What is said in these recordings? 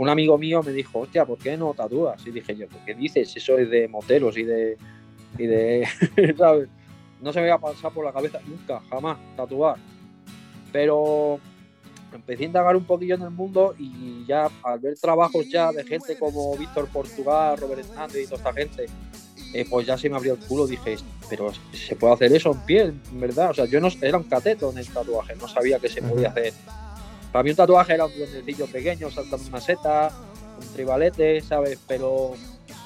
un amigo mío me dijo, hostia, ¿por qué no tatúas? Y dije yo, ¿por qué dices? Eso es de moteros y de. Y de ¿sabes? No se me iba a pasar por la cabeza nunca, jamás, tatuar. Pero empecé a indagar un poquillo en el mundo y ya al ver trabajos ya de gente como Víctor Portugal, Robert Hernández y toda esta gente, eh, pues ya se me abrió el culo. Dije, pero se puede hacer eso en piel, en verdad. O sea, yo no era un cateto en el tatuaje, no sabía que se podía hacer. Para mí un tatuaje era un duendecillo pequeño, saltando una seta, un tribalete, ¿sabes? Pero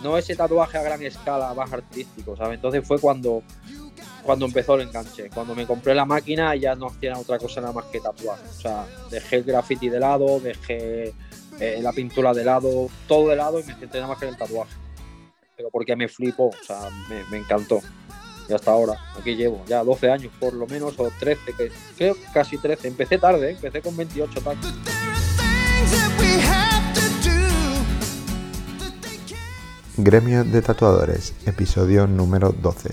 no ese tatuaje a gran escala, más artístico, ¿sabes? Entonces fue cuando, cuando empezó el enganche. Cuando me compré la máquina ya no hacía otra cosa nada más que tatuar. O sea, dejé el graffiti de lado, dejé eh, la pintura de lado, todo de lado y me centré nada más que en el tatuaje. Pero porque me flipo, o sea, me, me encantó y hasta ahora. Aquí llevo ya 12 años por lo menos, o 13, que creo casi 13. Empecé tarde, ¿eh? empecé con 28 tacos. Gremio de Tatuadores, episodio número 12.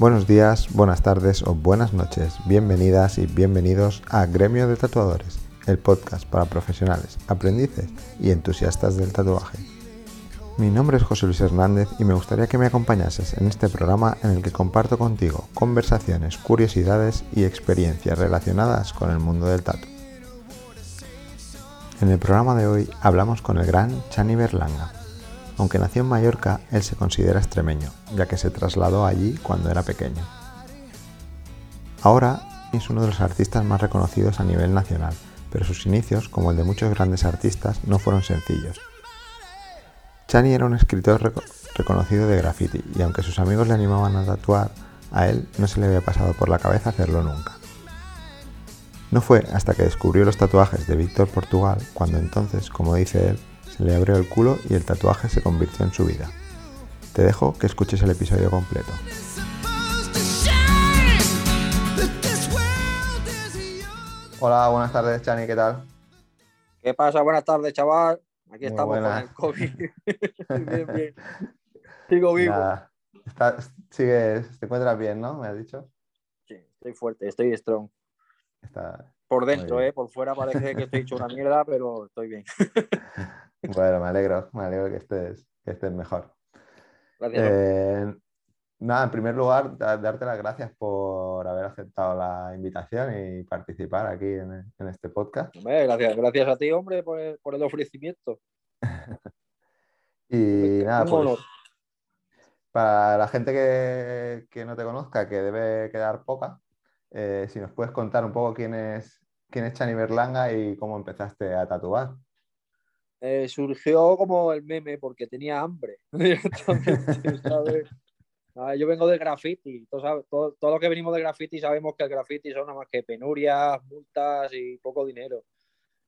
Buenos días, buenas tardes o buenas noches. Bienvenidas y bienvenidos a Gremio de Tatuadores, el podcast para profesionales, aprendices y entusiastas del tatuaje. Mi nombre es José Luis Hernández y me gustaría que me acompañases en este programa en el que comparto contigo conversaciones, curiosidades y experiencias relacionadas con el mundo del tatu. En el programa de hoy hablamos con el gran Chani Berlanga. Aunque nació en Mallorca, él se considera extremeño, ya que se trasladó allí cuando era pequeño. Ahora es uno de los artistas más reconocidos a nivel nacional, pero sus inicios, como el de muchos grandes artistas, no fueron sencillos. Chani era un escritor reconocido de graffiti y aunque sus amigos le animaban a tatuar, a él no se le había pasado por la cabeza hacerlo nunca. No fue hasta que descubrió los tatuajes de Víctor Portugal cuando entonces, como dice él, se le abrió el culo y el tatuaje se convirtió en su vida. Te dejo que escuches el episodio completo. Hola, buenas tardes, Chani, ¿qué tal? ¿Qué pasa? Buenas tardes, chaval. Aquí estamos con el COVID. bien, bien. Sigo vivo. sigues, te encuentras bien, ¿no? Me has dicho. Sí, estoy fuerte, estoy strong. Por dentro, ¿eh? Por fuera parece que estoy hecho una mierda, pero estoy bien. bueno, me alegro, me alegro que estés, que estés mejor. Gracias. Eh, nada, en primer lugar, darte las gracias por haber aceptado la invitación y participar aquí en, este podcast. gracias, gracias a ti, hombre, por el, ofrecimiento. y nada, pues, para la gente que, no te conozca, que debe quedar poca, eh, si nos puedes contar un poco quién es, quién es Chani Berlanga y cómo empezaste a tatuar. Eh, surgió como el meme porque tenía hambre. Ah, yo vengo del graffiti, todo, todo, lo que venimos de graffiti sabemos que el graffiti son nada más que penurias, multas y poco dinero.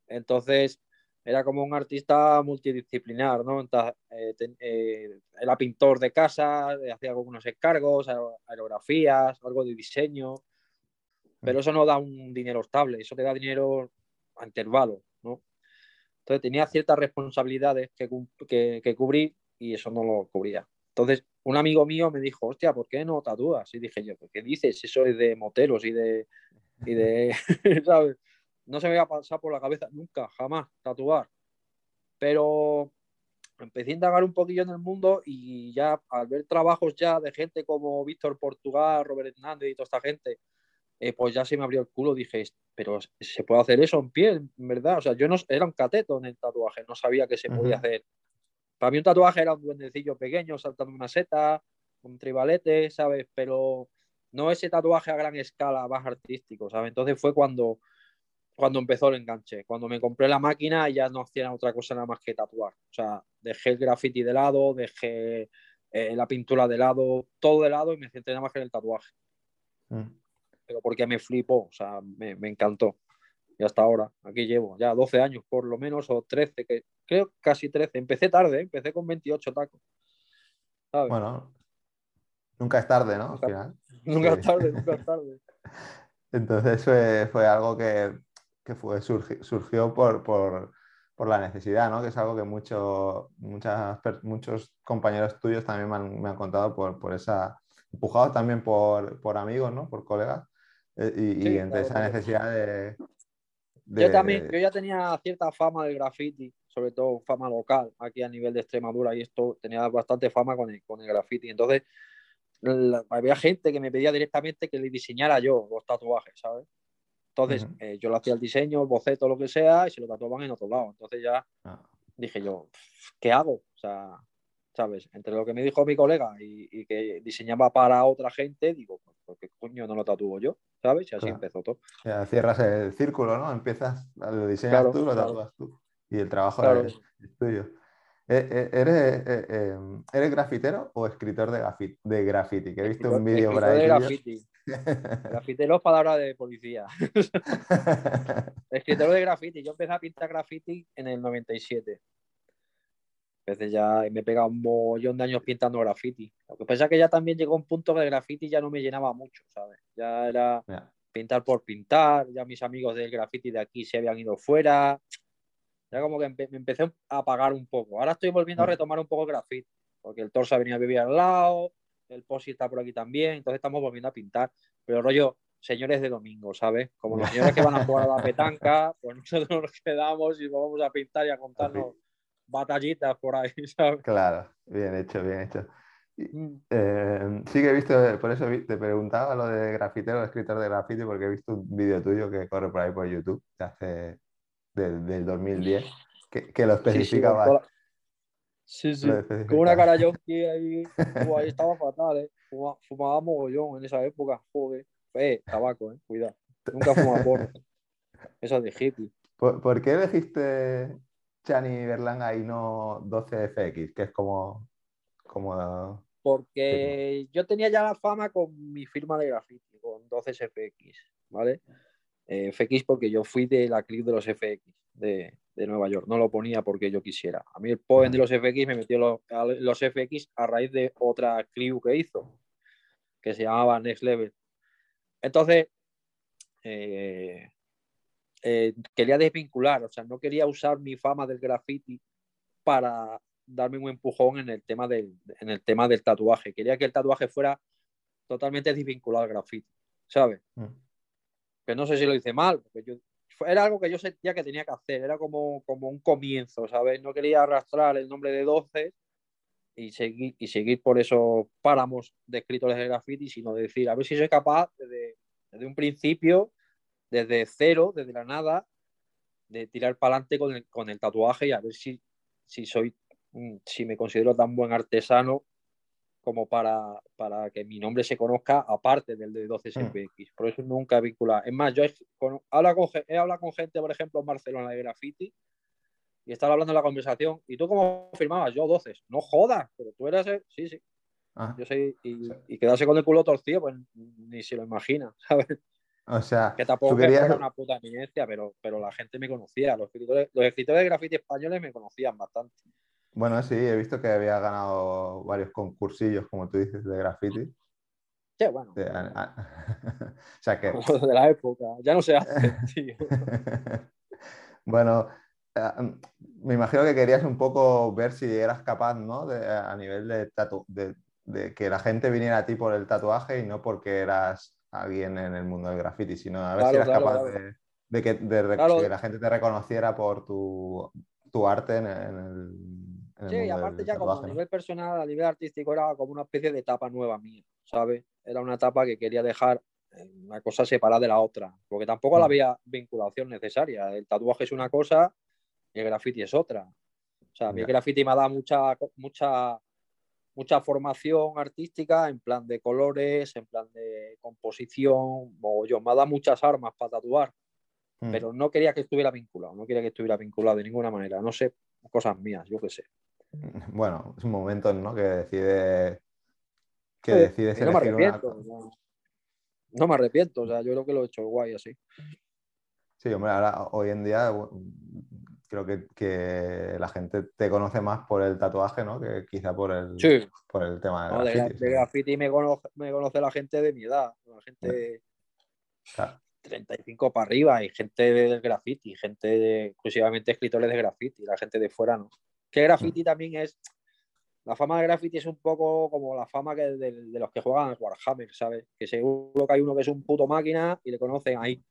Entonces, era como un artista multidisciplinar, ¿no? Eh, eh, era pintor de casa, hacía algunos encargos, aerografías, algo de diseño, pero eso no da un dinero estable, eso te da dinero a intervalo, ¿no? Entonces tenía ciertas responsabilidades que, que, que cubrir y eso no lo cubría. Entonces, un amigo mío me dijo, hostia, ¿por qué no tatúas? Y dije yo, ¿qué dices? Eso es de moteros y de, y de ¿sabes? No se me iba a pasar por la cabeza nunca, jamás, tatuar. Pero empecé a indagar un poquillo en el mundo y ya al ver trabajos ya de gente como Víctor Portugal, Robert Hernández y toda esta gente, eh, pues ya se me abrió el culo. Dije, pero se puede hacer eso en piel, en verdad. O sea, yo no era un cateto en el tatuaje, no sabía que se podía hacer para mí un tatuaje era un duendecillo pequeño saltando una seta, un tribalete, ¿sabes? Pero no ese tatuaje a gran escala, más artístico, ¿sabes? Entonces fue cuando, cuando empezó el enganche. Cuando me compré la máquina ya no hacía otra cosa nada más que tatuar. O sea, dejé el graffiti de lado, dejé eh, la pintura de lado, todo de lado y me centré nada más que en el tatuaje. Mm. Pero porque me flipó, o sea, me, me encantó y hasta ahora. Aquí llevo ya 12 años por lo menos, o 13, que creo casi 13. Empecé tarde, ¿eh? empecé con 28 tacos. Bueno, nunca es tarde, ¿no? Nunca, es tarde, nunca es tarde. Entonces fue, algo que, fue, surgió, por, la necesidad, ¿no? Que es algo que muchos muchos compañeros tuyos también me han, contado por, por esa, empujados también por, amigos, ¿no? Por colegas. Eh, y, entre esa necesidad de, yo también, yo ya tenía cierta fama del graffiti, sobre todo fama local, aquí a nivel de Extremadura, y esto tenía bastante fama con el, con el graffiti. Entonces, había gente que me pedía directamente que le diseñara yo los tatuajes, ¿sabes? Entonces, eh, yo le hacía el diseño, el boceto, lo que sea, y se lo tatuaban en otro lado. Entonces ya ah. dije yo, ¿qué hago? O sea, ¿sabes? Entre lo que me dijo mi colega y, que diseñaba para otra gente, digo, pues, ¿por qué coño no lo tatúo yo? ¿Sabes? Y así empezó todo. cierras el círculo, ¿no? Empiezas, lo diseñas tú, lo tatúas tú. Y el trabajo es, tuyo. Eh, eh, ¿Eres, eh, ¿Eres grafitero o escritor de, grafiti? De graffiti? Que he visto un vídeo por ahí. De graffiti. Grafitero es palabra de policía. escritor de graffiti. Yo empecé a pintar graffiti en el 97 veces ya me he pegado un montón de años pintando graffiti. Lo que pasa es que ya también llegó un punto que el graffiti ya no me llenaba mucho, ¿sabes? Ya era pintar por pintar, ya mis amigos del graffiti de aquí se habían ido fuera. Ya como que me empecé a apagar un poco. Ahora estoy volviendo a retomar un poco el graffiti, porque el torso ha venido a vivir al lado, el posi está por aquí también, entonces estamos volviendo a pintar. Pero rollo, señores de domingo, ¿sabes? Como los señores que van a jugar a la petanca, pues nosotros nos quedamos y vamos a pintar y a contarnos batallitas por ahí, ¿sabes? Claro, bien hecho, bien hecho. Mm. Eh, sí que he visto, por eso te preguntaba lo de grafitero, escritor de grafiti, porque he visto un vídeo tuyo que corre por ahí por YouTube, de hace, del 2010, que, que, lo especificaba. Sí, sí, con una cara yonki ahí, ahí estaba fatal, ¿eh? Fumaba, mogollón en esa época, joder. Eh, tabaco, eh, cuidado. Nunca fumaba por Esa de hippie. ¿Por, ¿Por, qué elegiste Chani Berlanga y no 12FX, que es como... como... Porque yo tenía ya la fama con mi firma de graffiti, con 12FX, ¿vale? Eh, FX porque yo fui de la clip de los FX de, Nueva York, no lo ponía porque yo quisiera. A mí el poem de los FX me metió los, los FX a raíz de otra clip que hizo, que se llamaba Next Level. Entonces, eh, eh, quería desvincular, o sea, no quería usar mi fama del graffiti para darme un empujón en el tema del, en el tema del tatuaje. Quería que el tatuaje fuera totalmente desvinculado al graffiti, ¿sabes? Mm. Que no sé si lo hice mal, porque yo, era algo que yo sentía que tenía que hacer, era como, como un comienzo, ¿sabes? No quería arrastrar el nombre de 12 y seguir, y seguir por esos páramos de escritores de graffiti, sino decir, a ver si soy capaz desde, desde un principio desde cero, desde la nada, de tirar para adelante con el, con el tatuaje y a ver si, si soy, mm, si me considero tan buen artesano como para, para que mi nombre se conozca aparte del de 12 SPX. Por eso nunca he vinculado. Es más, yo he, con, con, he hablado con gente, por ejemplo, en Barcelona de graffiti y estaba hablando en la conversación. ¿Y tú cómo firmabas? Yo 12. No jodas, pero tú eras. El... Sí, sí. Ah. Yo sé, y, y, quedarse con el culo torcido, pues ni se lo imagina, ¿sabes? O sea, que tampoco era una puta eminencia, pero, pero la gente me conocía. Los escritores, los escritores de graffiti españoles me conocían bastante. Bueno, sí, he visto que había ganado varios concursillos, como tú dices, de graffiti. Sí, bueno. o sea que... De la época, ya no se hace, tío. bueno, eh, me imagino que querías un poco ver si eras capaz, ¿no? De, a nivel de, tatu de, de que la gente viniera a ti por el tatuaje y no porque eras alguien en el mundo del graffiti, sino a ver si eras capaz de, que, la gente te reconociera por tu, arte en, el, Sí, y aparte ya como a nivel personal, a nivel artístico, era como una especie de etapa nueva mía, ¿sabes? Era una etapa que quería dejar eh, una cosa separada de la otra, porque tampoco mm. había vinculación necesaria. El tatuaje es una cosa y el graffiti es otra. O sea, a mí el graffiti me ha dado mucha, mucha mucha formación artística en plan de colores, en plan de composición, yo me ha dado muchas armas para tatuar, mm. pero no quería que estuviera vinculado, no quería que estuviera vinculado de ninguna manera, no sé, cosas mías, yo qué sé. Bueno, es un momento, ¿no? Que decide que decides no me arrepiento, no, me arrepiento, o sea, yo creo que lo he hecho guay así. Sí, hombre, ahora hoy en día creo que, la gente te conoce más por el tatuaje, ¿no? Que quizá por el, por el tema de, graffiti. De, graffiti me conoce, me conoce, la gente de mi edad, la gente claro. 35 para arriba y gente del graffiti, gente exclusivamente escritores de graffiti, la gente de fuera no. Que graffiti mm. también es... La fama de graffiti es un poco como la fama que de, de los que juegan al Warhammer, ¿sabes? Que seguro que hay uno que es un puto máquina y le conocen ahí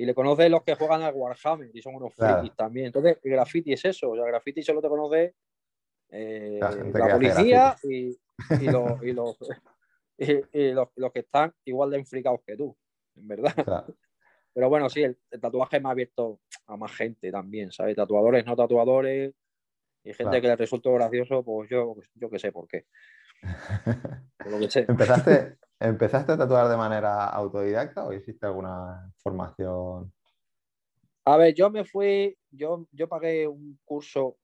Y le conoces los que juegan al Warhammer y son unos frikis también. Entonces, el graffiti es eso. O sea, el graffiti solo te conoce eh, la, policía y, los, y, los, los, que están igual de enfricados que tú, en verdad. Pero bueno, sí, el, tatuaje me ha abierto a más gente también, ¿sabes? Tatuadores, no tatuadores, y gente que le resultó gracioso, pues yo, yo que sé por qué. ¿Empezaste, ¿Empezaste a tatuar de manera autodidacta o hiciste alguna formación? A ver, yo me fui, yo, yo pagué un curso,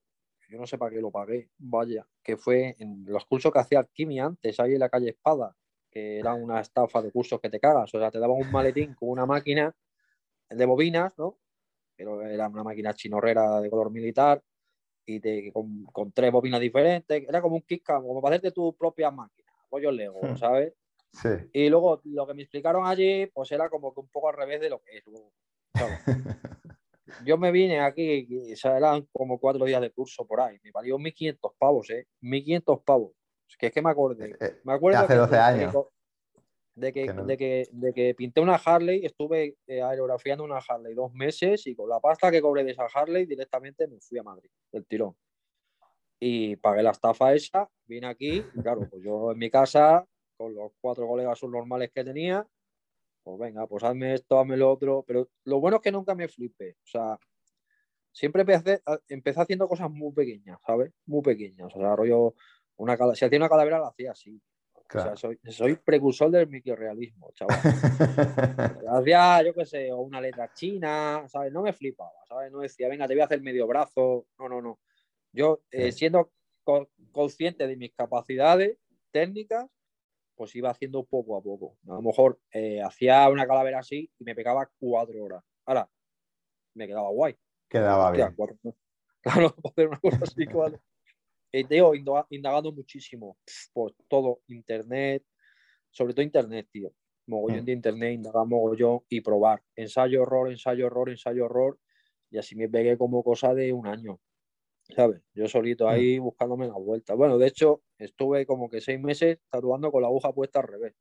yo no sé para qué lo pagué, vaya, que fue en los cursos que hacía Alquimia antes, ahí en la calle Espada, que era una estafa de cursos que te cagas, o sea, te daban un maletín con una máquina de bobinas, ¿no? Pero era una máquina chinorrera de color militar y te, con, tres bobinas diferentes. Era como un kick como para hacerte tu propia máquina, rollo Lego, hmm. ¿sabes? Sí. Y luego lo que me explicaron allí, pues era como que un poco al revés de lo que es Yo me vine aquí, o sea, eran como cuatro días de curso por ahí. Me valió 1.500 pavos, ¿eh? 1.500 pavos. Que es que me acordé. Eh, eh, me acuerdo hace 12 años de que, de, que, de que pinté una Harley, estuve eh, aerografiando una Harley dos meses y con la pasta que cobré de esa Harley directamente me fui a Madrid, del tirón. Y pagué la estafa esa, vine aquí, y claro, pues yo en mi casa, con los cuatro colegas subnormales que tenía, pues venga, pues hazme esto, hazme lo otro, pero lo bueno es que nunca me flipé, o sea, siempre empecé, empecé haciendo cosas muy pequeñas, ¿sabes? Muy pequeñas, o sea, rollo, una, si hacía una calavera la hacía así, soy, precursor del microrealismo, chaval. Hacía, yo qué sé, o una letra china, ¿sabes? No me flipaba, ¿sabes? No decía, venga, te voy a hacer medio brazo. No, no, no. Yo, eh, siendo consciente de mis capacidades técnicas, pues iba haciendo poco a poco. A lo mejor eh, hacía una calavera así y me pegaba cuatro horas. Ahora, me quedaba guay. Quedaba bien. Claro, hacer una cosa así, cuatro tío, indagando muchísimo por todo, internet, sobre todo internet, tío. Mogollón mm. de internet, indagar mogollón y probar. Ensayo, error, ensayo, error, ensayo, error. Y así me pegué como cosa de un año, ¿sabes? Yo solito mm. ahí buscándome la vuelta. Bueno, de hecho, estuve como que seis meses tatuando con la aguja puesta al revés.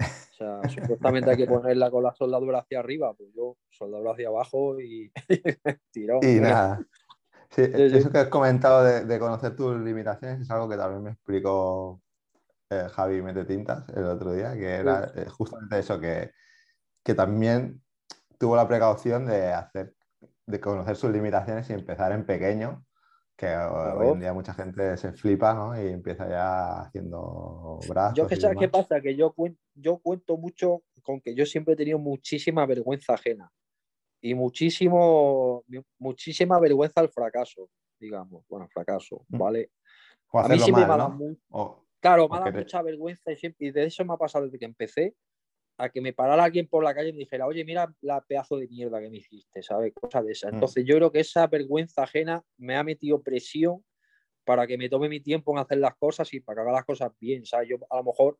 O sea, supuestamente hay que ponerla con la soldadura hacia arriba, pues yo soldadura hacia abajo y, tiró. Y nada. Sí, eso que has comentado de, conocer tus limitaciones es algo que también me explicó eh, Javi Mete Tintas el otro día, que era eh, justamente eso, que, que también tuvo la precaución de hacer, de conocer sus limitaciones y empezar en pequeño, que hoy en día mucha gente se flipa, ¿no? Y empieza ya haciendo brazos. Yo que sabes qué pasa, que yo, yo cuento mucho con que yo siempre he tenido muchísima vergüenza ajena y muchísimo, muchísima vergüenza al fracaso, digamos. Bueno, fracaso, mm. ¿vale? a mí siempre me ha dado claro, me ha dado mucha vergüenza y, siempre, y, de eso me ha pasado desde que empecé a que me parara alguien por la calle y me dijera, oye, mira la pedazo de mierda que me hiciste, ¿sabes? Cosa de esa. Mm. Entonces yo creo que esa vergüenza ajena me ha metido presión para que me tome mi tiempo en hacer las cosas y para que haga las cosas bien, ¿sabes? Yo a lo mejor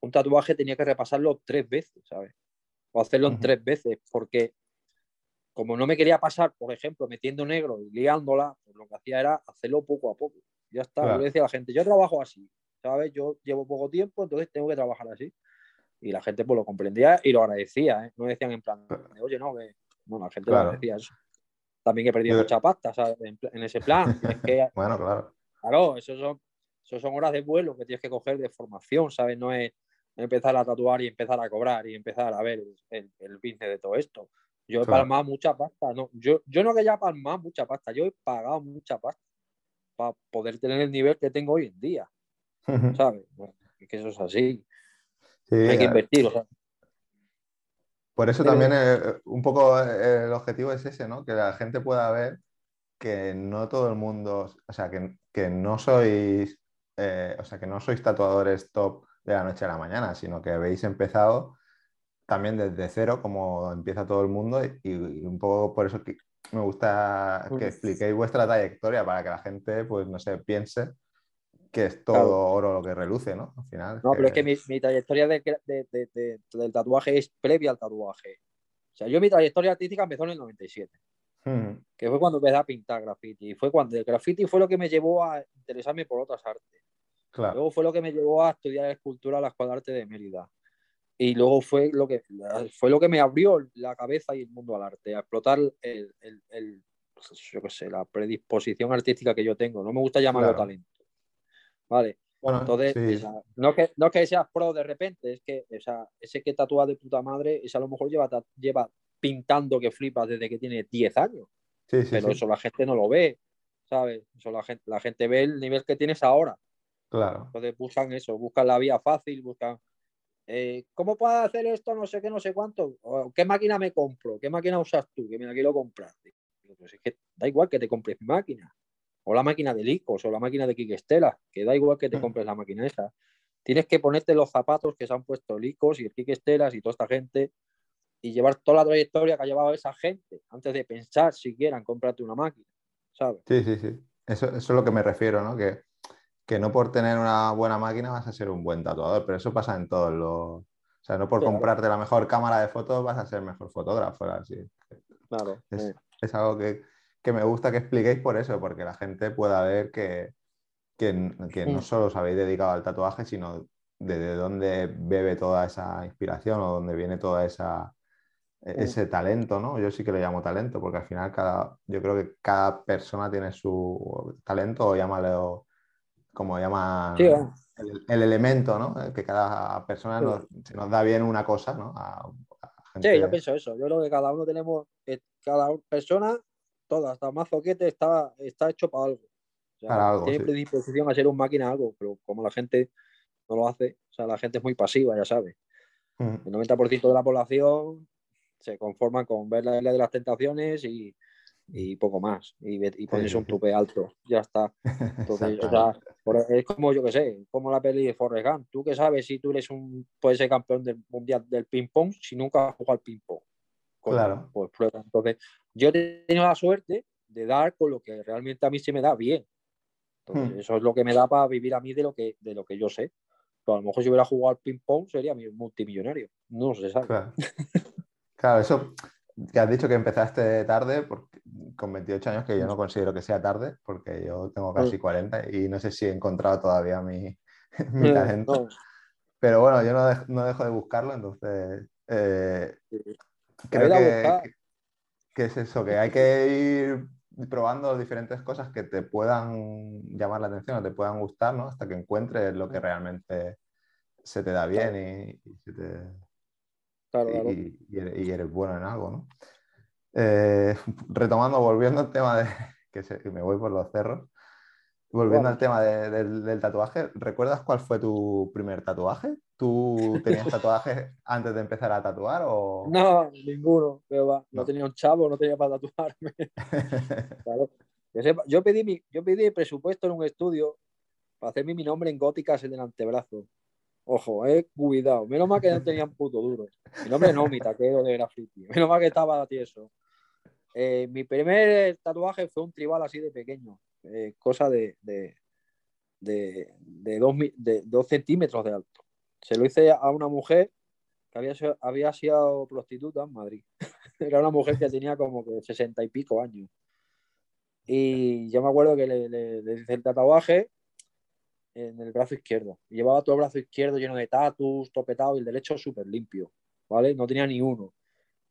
un tatuaje tenía que repasarlo tres veces, ¿sabes? O hacerlo en tres veces, porque como no me quería pasar, por ejemplo, metiendo negro y liándola, pues lo que hacía era hacerlo poco a poco. Ya está. Yo le decía a la gente, yo trabajo así, ¿sabes? Yo llevo poco tiempo, entonces tengo que trabajar así. Y la gente pues lo comprendía y lo agradecía, ¿eh? No decían en plan, oye, no, que... No, la gente lo agradecía eso. También que he perdido mucha pasta, ¿sabes? En, ese plan. bueno, claro. Claro, eso son, eso son horas de vuelo que tienes que coger de formación, ¿sabes? No es empezar a tatuar y empezar a cobrar y empezar a ver el, el business de todo esto. Yo he palmado mucha pasta, no, yo, yo no que haya palmado mucha pasta, yo he pagado mucha pasta para poder tener el nivel que tengo hoy en día. ¿Sabes? es que eso es así. Hay que invertir. Por eso también eh, un poco eh, el objetivo es ese, ¿no? Que la gente pueda ver que no todo el mundo, o sea, que, no sois, eh, o sea, que no sois tatuadores top de la noche a la mañana, sino que habéis empezado también desde cero, como empieza todo el mundo, y, un poco por eso que me gusta que expliquéis vuestra trayectoria para que la gente, pues no sé, piense que es todo oro lo que reluce, ¿no? Al final. No, pero es que mi, trayectoria del tatuaje es previa al tatuaje. O sea, yo mi trayectoria artística empezó en el 97, que fue cuando empecé a pintar graffiti. Y fue cuando el graffiti fue lo que me llevó a interesarme por otras artes. Luego fue lo que me llevó a estudiar escultura a la Escuela de Arte de Mérida. y luego fue lo que fue lo que me abrió la cabeza y el mundo al arte, a explotar el, el, pues, yo qué sé, la predisposición artística que yo tengo. No me gusta llamarlo talento. Vale. Bueno, Entonces, no, que, no que seas pro de repente, es que ese que tatúa de puta madre, ese a lo mejor lleva, lleva pintando que flipas desde que tiene 10 años. Sí, sí, pero eso la gente no lo ve, ¿sabes? Eso la gente, la gente ve el nivel que tienes ahora. Claro. Entonces buscan eso, buscan la vía fácil, buscan eh, ¿cómo puedo hacer esto? No sé qué, no sé cuánto. ¿Qué máquina me compro? ¿Qué máquina usas tú? Que me la quiero comprar. Pues es que da igual que te compres máquina. O la máquina de Licos, o la máquina de Kikestela, que da igual que te mm. compres la máquina esa. Tienes que ponerte los zapatos que se han puesto Licos y el Kikestelas y toda esta gente y llevar toda la trayectoria que ha llevado esa gente antes de pensar siquiera en comprarte una máquina, ¿sabes? Sí, sí, sí. Eso, eso es lo que me refiero, ¿no? Que que no por tener una buena máquina vas a ser un buen tatuador, pero eso pasa en todos los... O sea, no por comprarte la mejor cámara de fotos vas a ser mejor fotógrafo. Así. Claro. Es, algo que, me gusta que expliquéis por eso, porque la gente pueda ver que, que, no solo os habéis dedicado al tatuaje, sino de, dónde bebe toda esa inspiración o dónde viene toda esa, e, ese talento, ¿no? Yo sí que lo llamo talento, porque al final cada, yo creo que cada persona tiene su talento o llámalo como llama el, elemento, ¿no? Que cada persona nos, se nos da bien una cosa, ¿no? Sí, yo pienso eso. Yo creo que cada uno tenemos, cada persona, toda, hasta más zoquete está, está hecho para algo. para algo tiene predisposición a ser un máquina algo, pero como la gente no lo hace, o sea, la gente es muy pasiva, ya sabes. Mm. El 90% de la población se conforma con ver la isla de las tentaciones y, y poco más. Y, y pones un tupe alto, ya está. Entonces, es como yo que sé, como la peli de Forrest Gump. Tú que sabes si tú eres un, puedes ser campeón del mundial del ping-pong si nunca has jugado al ping-pong. Claro. Pues prueba. Entonces, yo he tenido la suerte de dar con lo que realmente a mí se me da bien. Entonces, hmm. eso es lo que me da para vivir a mí de lo que, de lo que yo sé. Pero a lo mejor si hubiera jugado al ping-pong sería multimillonario. No se sabe. Claro. claro, eso que has dicho que empezaste tarde, porque, con 28 años, que yo no considero que sea tarde, porque yo tengo casi 40 y no sé si he encontrado todavía mi, mi talento. Pero bueno, yo no, dejo de buscarlo, entonces eh, creo que, que, es eso, que hay que ir probando diferentes cosas que te puedan llamar la atención o te puedan gustar, ¿no? Hasta que encuentres lo que realmente se te da bien y, se te y, eres, bueno en algo, ¿no? Eh, retomando, volviendo al tema de que, me voy por los cerros, volviendo al tema del, tatuaje, ¿recuerdas cuál fue tu primer tatuaje? ¿Tú tenías tatuajes antes de empezar a tatuar o...? No, ninguno, pero no, tenía un chavo, no tenía para tatuarme. Yo, pedí mi, yo pedí presupuesto en un estudio para hacerme mi nombre en góticas en el antebrazo. Ojo, eh, cuidado. Menos mal que no tenían puto duro. Mi nombre no, mi taquero de graffiti. Menos mal que estaba tieso. Eh, mi primer tatuaje fue un tribal así de pequeño, eh, cosa de, de, de, dos, de, dos, centímetros de alto. Se lo hice a una mujer que había, había sido prostituta en Madrid. Era una mujer que tenía como que sesenta y pico años. Y yo me acuerdo que le, hice el tatuaje en el brazo izquierdo. llevaba todo el brazo izquierdo lleno de tatus, topetado y el derecho súper limpio, ¿vale? No tenía ni uno.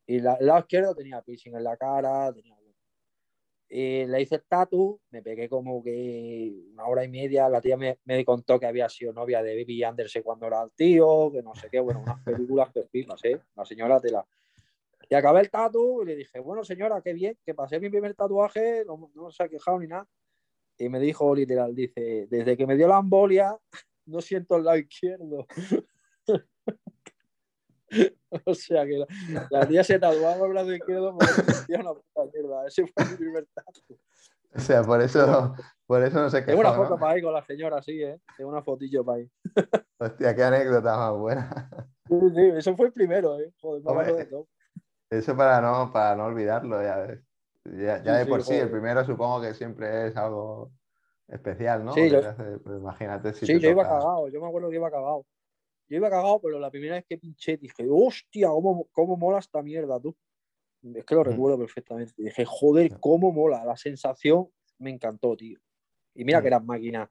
Y el lado izquierdo tenía piercing en la cara, tenía y le hice el tatu, me pegué como que una hora y media, la tía me, me contó que había sido novia de Baby Anderson cuando era el tío, que no sé qué, bueno, unas películas que flipas, ¿eh? La señora te la... Y acabé el tatu y le dije, bueno señora, qué bien, que pasé mi primer tatuaje, no, no se ha quejado ni nada. Y me dijo literal, dice, desde que me dio la embolia, no siento el lado izquierdo. o sea que la, tía se tatuaba el brazo izquierdo porque sentía una puta mierda. Ese fue mi primer tatu. O sea, por eso, por eso no sé qué. Tengo una foto para ahí con la señora, sí, ¿eh? Tengo una fotillo para ahí. Hostia, qué anécdota más buena. Sí, sí, eso fue el primero, ¿eh? Joder, de todo. Eso para no, para no olvidarlo, ya ves. Ya, de por sí, el primero supongo que siempre es algo especial, ¿no? Sí, yo, pues imagínate si sí yo iba cagado, yo me acuerdo que iba cagado. Yo iba cagado, pero la primera vez que pinché dije, hostia, cómo, cómo mola esta mierda, tú. Es que lo recuerdo perfectamente. Dije, joder, cómo mola. La sensación me encantó, tío. Y mira que eran máquinas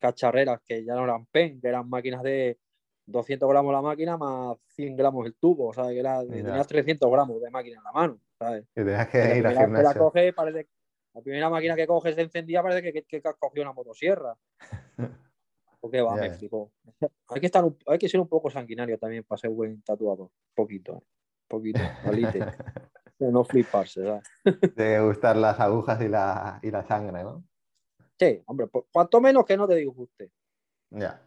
cacharreras, que ya no eran pen, que eran máquinas de, 200 gramos la máquina más 100 gramos el tubo, ¿sabes? Que era, tenías 300 gramos de máquina en la mano, ¿sabes? Y tenías que ir la a primera que la gimnasio. coge, parece la primera máquina que coges se encendía, parece que, que, que has cogido una motosierra. Porque va, me flipó. Hay que, estar un- hay que ser un poco sanguinario también para ser buen tatuador. Poquito, ¿eh? Poquito, no fliparse, ¿sabes? De gustar las agujas y la, y la sangre, ¿no? Sí, hombre, pues, cuanto menos que no te disguste. Ya.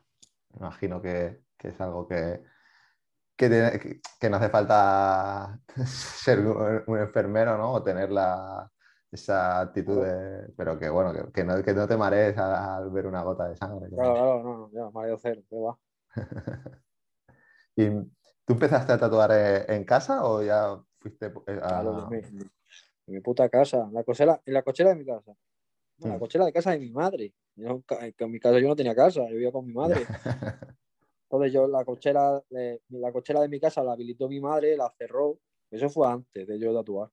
Imagino que, que es algo que, que, tiene- que- que no hace falta ser un, un enfermero, ¿no? O tener la, esa actitud de... Pero que bueno, que, que no, que no te marees al, ver una gota de sangre. Claro, claro, no, no, ya, mareo cero, que va. ¿Y tú empezaste a tatuar eh, en casa o ya fuiste eh, a... Claro, en mi, en mi puta casa, en la cochera, en la cochera de mi casa. No, en la Mm. cochera de casa de mi madre. Yo que en mi casa yo no tenía casa, yo vivía con mi madre. Entonces yo la cochera, de, la cochera de mi casa la habilitó mi madre, la cerró. Eso fue antes de yo tatuar.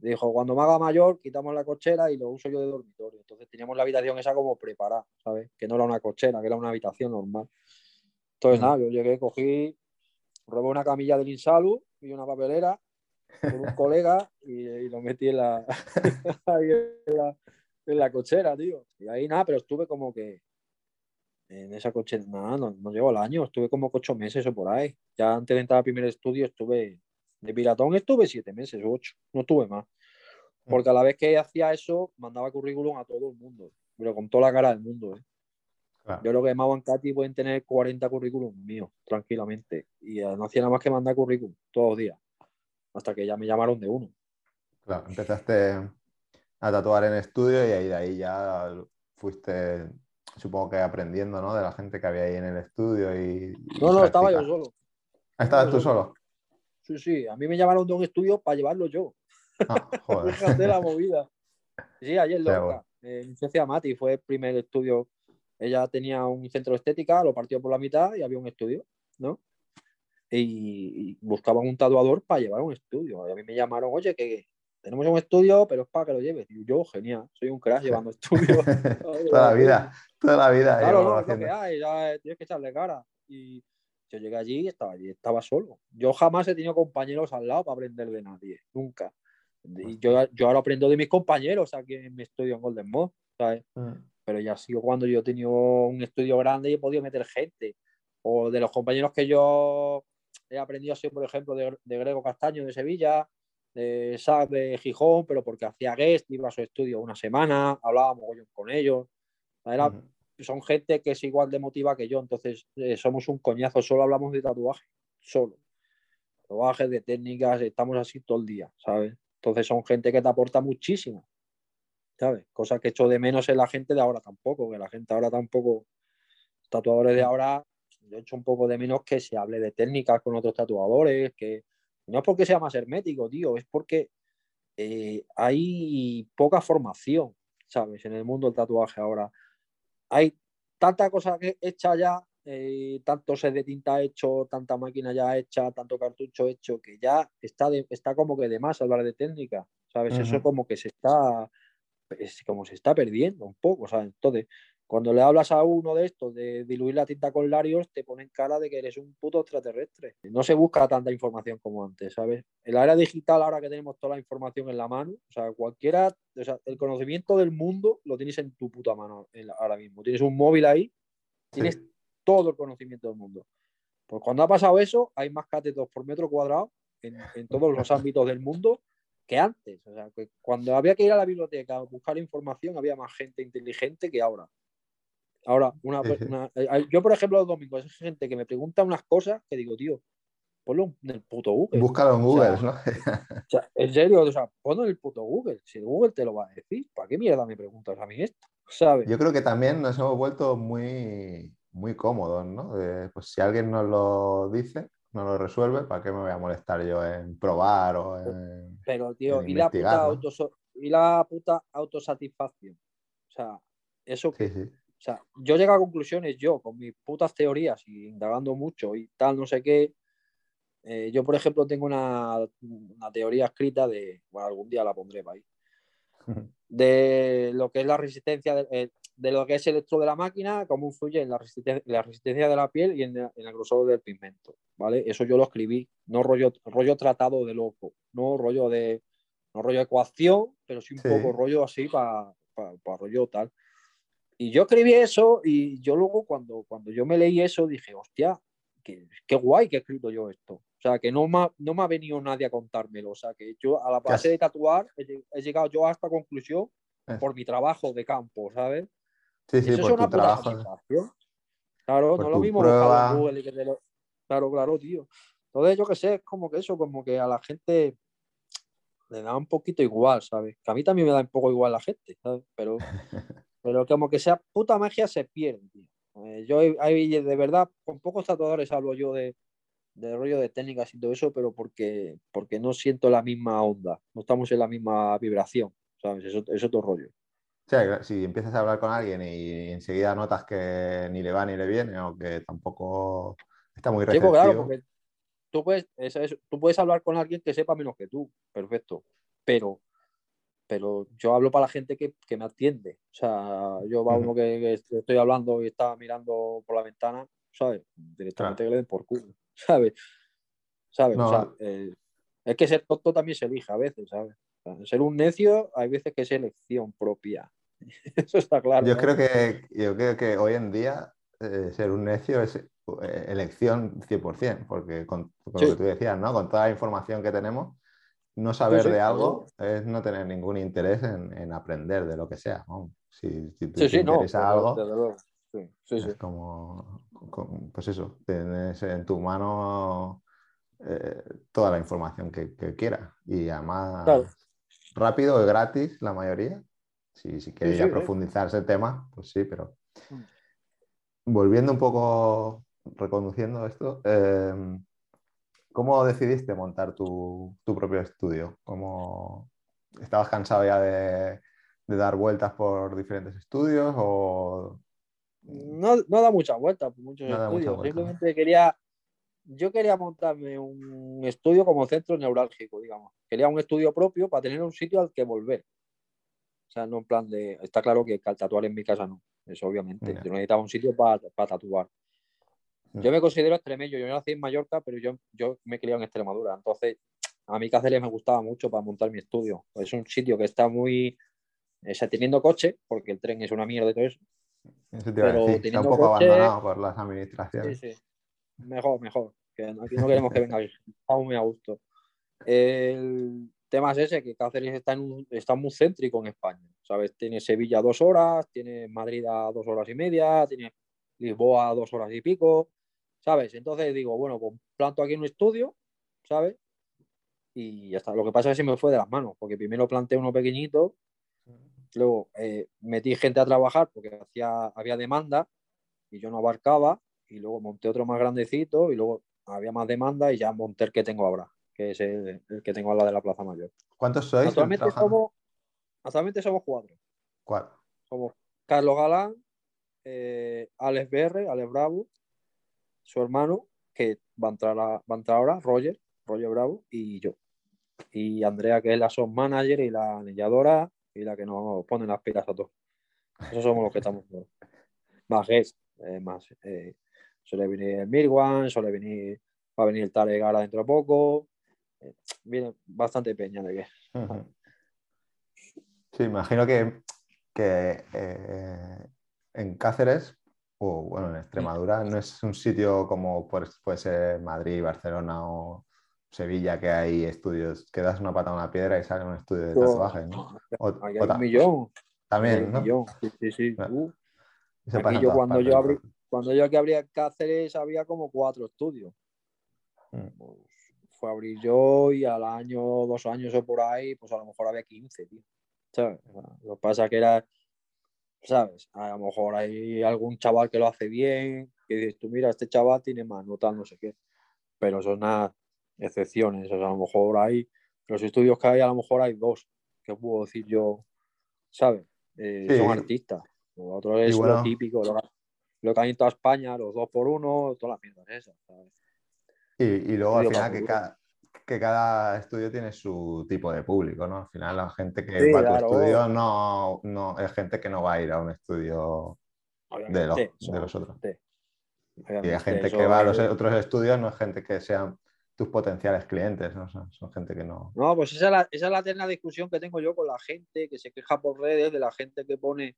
Dijo, cuando me haga mayor, quitamos la cochera y lo uso yo de dormitorio. Entonces teníamos la habitación esa como preparada, ¿sabes? Que no era una cochera, que era una habitación normal. Entonces Mm. nada, yo llegué, cogí, robé una camilla del Insalu y una papelera con un colega y, y lo metí en la, en la, en la cochera, tío. Y ahí nada, pero estuve como que en esa cochera, nada, no, no llegó el año, estuve como que ocho meses o por ahí. Ya antes de entrar al primer estudio estuve, de piratón estuve siete meses o ocho, no estuve más. Porque a la vez que hacía eso, mandaba currículum a todo el mundo, pero con toda la cara del mundo. ¿eh? Claro. Yo creo que Mau Katy pueden tener 40 currículums míos, tranquilamente. Y no hacía nada más que mandar currículum todos los días, hasta que ya me llamaron de uno. Claro, empezaste a tatuar en estudio y ahí de ahí ya fuiste, supongo que aprendiendo, ¿no? De la gente que había ahí en el estudio y... y No, no, estaba yo solo. ¿Estabas tú solo. Sí, sí, a mí me llamaron de un estudio para llevarlo yo. Ah, joder. Fíjate la movida. Sí, ayer mi socia Mati fue el primer estudio. Ella tenía un centro de estética, lo partió por la mitad y había un estudio, ¿no? Y, y buscaban un tatuador para llevar un estudio. Y a mí me llamaron, oye, que tenemos un estudio, pero es para que lo lleves. Y yo, genial, soy un crack llevando estudios. toda la vida, toda la vida. Claro, no, lo que hay, ya, tienes que echarle cara. Y yo llegué allí y estaba allí, estaba solo. Yo jamás he tenido compañeros al lado para aprender de nadie, nunca. Y yo, yo ahora aprendo de mis compañeros aquí en mi estudio en Golden Moss, ¿sabes? Mm, Pero ya ha sido cuando yo he tenido un estudio grande y he podido meter gente. O de los compañeros que yo he aprendido así, por ejemplo, de, de Grego Castaño de Sevilla, de Sac de Gijón, pero porque hacía guest, iba a su estudio una semana, hablábamos con ellos. Era, mm. Son gente que es igual de motiva que yo, entonces eh, somos un coñazo, solo hablamos de tatuaje, solo. Tatuajes, de técnicas, estamos así todo el día, ¿sabes? Entonces son gente que te aporta muchísimo, ¿sabes? Cosa que echo de menos en la gente de ahora tampoco, que la gente ahora tampoco, tatuadores de ahora, yo echo un poco de menos que se hable de técnicas con otros tatuadores, que no es porque sea más hermético, tío, es porque eh, hay poca formación, ¿sabes? En el mundo del tatuaje ahora hay tanta cosa que hecha ya, eh, tanto set de tinta hecho, tanta máquina ya hecha, tanto cartucho hecho, que ya está, de- está como que de más hablar de técnica, ¿sabes? Eso Ujú. como que se está, es como se está perdiendo un poco, ¿sabes? Entonces, cuando le hablas a uno de estos de diluir la tinta con Larios, te ponen cara de que eres un puto extraterrestre. No se busca tanta información como antes, ¿sabes? En la era digital, ahora que tenemos toda la información en la mano, o sea, cualquiera, o sea, el conocimiento del mundo lo tienes en tu puta mano la- ahora mismo. Tienes un móvil ahí, tienes Sí. todo el conocimiento del mundo. Pues cuando ha pasado eso, hay más catetos por metro cuadrado en, en todos los ámbitos del mundo que antes. O sea, que cuando había que ir a la biblioteca a buscar información, había más gente inteligente que ahora. Ahora, una, una- eh, yo, por ejemplo, los domingos, hay gente que me pregunta unas cosas que digo, tío, ponlo en el puto Google. Búscalo en O Google, sea, ¿no? O sea, en serio, o sea, ponlo en el puto Google. Si Google te lo va a decir, ¿para qué mierda me preguntas a mí esto? ¿Sabes? Yo creo que también nos hemos vuelto muy, muy cómodos, ¿no? De, pues si alguien nos lo dice, nos lo resuelve, ¿para qué me voy a molestar yo en probar o en... Pero, tío, en y la, puta y la puta autosatisfacción. O sea, eso que Sí, sí. O sea, yo llego a conclusiones yo con mis putas teorías y indagando mucho y tal, no sé qué. Eh, yo, por ejemplo, tengo una, una teoría escrita de, bueno, algún día la pondré para ahí, de lo que es la resistencia de, eh, de lo que es el electro de la máquina, cómo influye en la resistencia, la resistencia de la piel y en, el grosor del pigmento, ¿vale? Eso yo lo escribí, no rollo, rollo tratado de loco, no rollo de, no rollo ecuación, pero sí un poco rollo así para pa, rollo tal. Y yo escribí eso y yo luego cuando, cuando yo me leí eso dije, hostia, qué, qué guay que he escrito yo esto. O sea, que no me, ha, no me ha venido nadie a contármelo. O sea, que yo a la base de tatuar he, llegado yo a esta conclusión por mi trabajo de campo, ¿sabes? Sí, sí, por tu trabajo. Claro, no lo mismo Google que Claro, claro, tío. Entonces, yo qué sé, es como que eso, como que a la gente le da un poquito igual, ¿sabes? Que a mí también me da un poco igual la gente, ¿sabes? Pero, pero como que sea puta magia se pierde, tío. Eh, yo hay, de verdad, con pocos tatuadores hablo yo de, de rollo de técnicas y todo eso, pero porque, porque no siento la misma onda, no estamos en la misma vibración, ¿sabes? Eso, es otro rollo. Si empiezas a hablar con alguien y enseguida notas que ni le va ni le viene o que tampoco está muy pues receptivo. tú puedes, tú puedes hablar con alguien que sepa menos que tú, perfecto, pero, pero yo hablo para la gente que, me atiende. O sea, yo va uno que, estoy hablando y está mirando por la ventana, ¿sabes? Directamente que le den por culo, ¿sabes? ¿Sabes? O sea, eh, es que ser tonto también se elige a veces, ¿sabes? ser un necio hay veces que es elección propia. Eso está claro. Yo, creo, que, yo creo que hoy en día eh, ser un necio es eh, elección 100%, porque con, lo que tú decías, ¿no? Con toda la información que tenemos, no saber de algo es no tener ningún interés en, aprender de lo que sea. Si, te interesa algo, es como, pues eso, tienes en tu mano eh, toda la información que, que quieras. Y además rápido y gratis la mayoría. Si, si queréis profundizar ese tema, pues sí, pero mm. volviendo un poco, reconduciendo esto, em, ¿cómo decidiste montar tu, propio estudio? ¿Cómo estabas cansado ya de, dar vueltas por diferentes estudios o no, no, da muchas vueltas por muchos estudios. Simplemente quería, yo quería montarme un estudio como centro neurálgico, digamos. Quería un estudio propio para tener un sitio al que volver. O sea, no en plan de. Está claro que tatuar en mi casa no. Eso obviamente. Yo necesitaba un sitio para tatuar. Yo me considero extremeño. Yo nací en Mallorca, pero yo, yo me he criado en Extremadura. Entonces, a mí Cáceres me gustaba mucho para montar mi estudio. Es un sitio que está muy. O sea, teniendo coche, porque el tren es una mierda y todo eso. pero está un poco abandonado por las administraciones. Sí, sí. Mejor, mejor. Que aquí no queremos que venga. Estamos muy a gusto. El, tema es ese, que Cáceres está, en está muy céntrico en España, ¿sabes? Tiene Sevilla dos horas, tiene Madrid a dos horas y media, tiene Lisboa a dos horas y pico, ¿sabes? Entonces digo, bueno, pues planto aquí un estudio, ¿sabes? Y ya está. Lo que pasa es que se me fue de las manos, porque primero planté uno pequeñito, luego eh, metí gente a trabajar porque hacía, había demanda y yo no abarcaba, y luego monté otro más grandecito y luego había más demanda y ya monté el que tengo ahora que es el, que tengo al lado de la Plaza Mayor. ¿Cuántos sois? Actualmente somos, actualmente somos cuatro. ¿Cuál? Somos Carlos Galán, eh, Alex BR, Alex Bravo, su hermano, que va a entrar, va a entrar ahora, Roger, Roger Bravo, y yo. Y Andrea, que es la son manager y la anilladora y la que nos pone las pilas a todos. Esos somos los que estamos. más es, eh, más. Eh, suele venir el Mirwan, suele venir, va a venir el Tarek ahora dentro de poco, viene bastante peña de que. Sí, imagino que, eh, en Cáceres o bueno, en Extremadura no es un sitio como puede ser Madrid, Barcelona o Sevilla, que hay estudios que das una pata a una piedra y sale un estudio de tatuaje, ¿no? hay un millón. También, ¿no? Millón. Sí, sí, uh. yo, cuando, yo abrí, cuando yo aquí abría Cáceres había como cuatro estudios. Mm. Pues, fue a abrir yo y al año, dos años o por ahí, pues a lo mejor había 15, tío. Lo que pasa que era, ¿sabes? A lo mejor hay algún chaval que lo hace bien, que dices tú, mira, este chaval tiene más nota, no sé qué. Pero son nada excepciones. O sea, a lo mejor hay, los estudios que hay, a lo mejor hay dos, que puedo decir yo, ¿sabes? Eh, son artistas. Lo otro es lo típico, lo, que hay en toda España, los dos por uno, todas las mierdas esas, ¿sabes? Y, luego al final que cada, que cada estudio tiene su tipo de público, ¿no? Al final la gente que va a tu estudio no, no, es gente que no va a ir a un estudio de los, de los, otros. Y hay gente que va a los otros estudios, no es gente que sean tus potenciales clientes, ¿no? Son, gente que no... No, pues esa es, la, esa es la eterna discusión que tengo yo con la gente que se queja por redes, de la gente que pone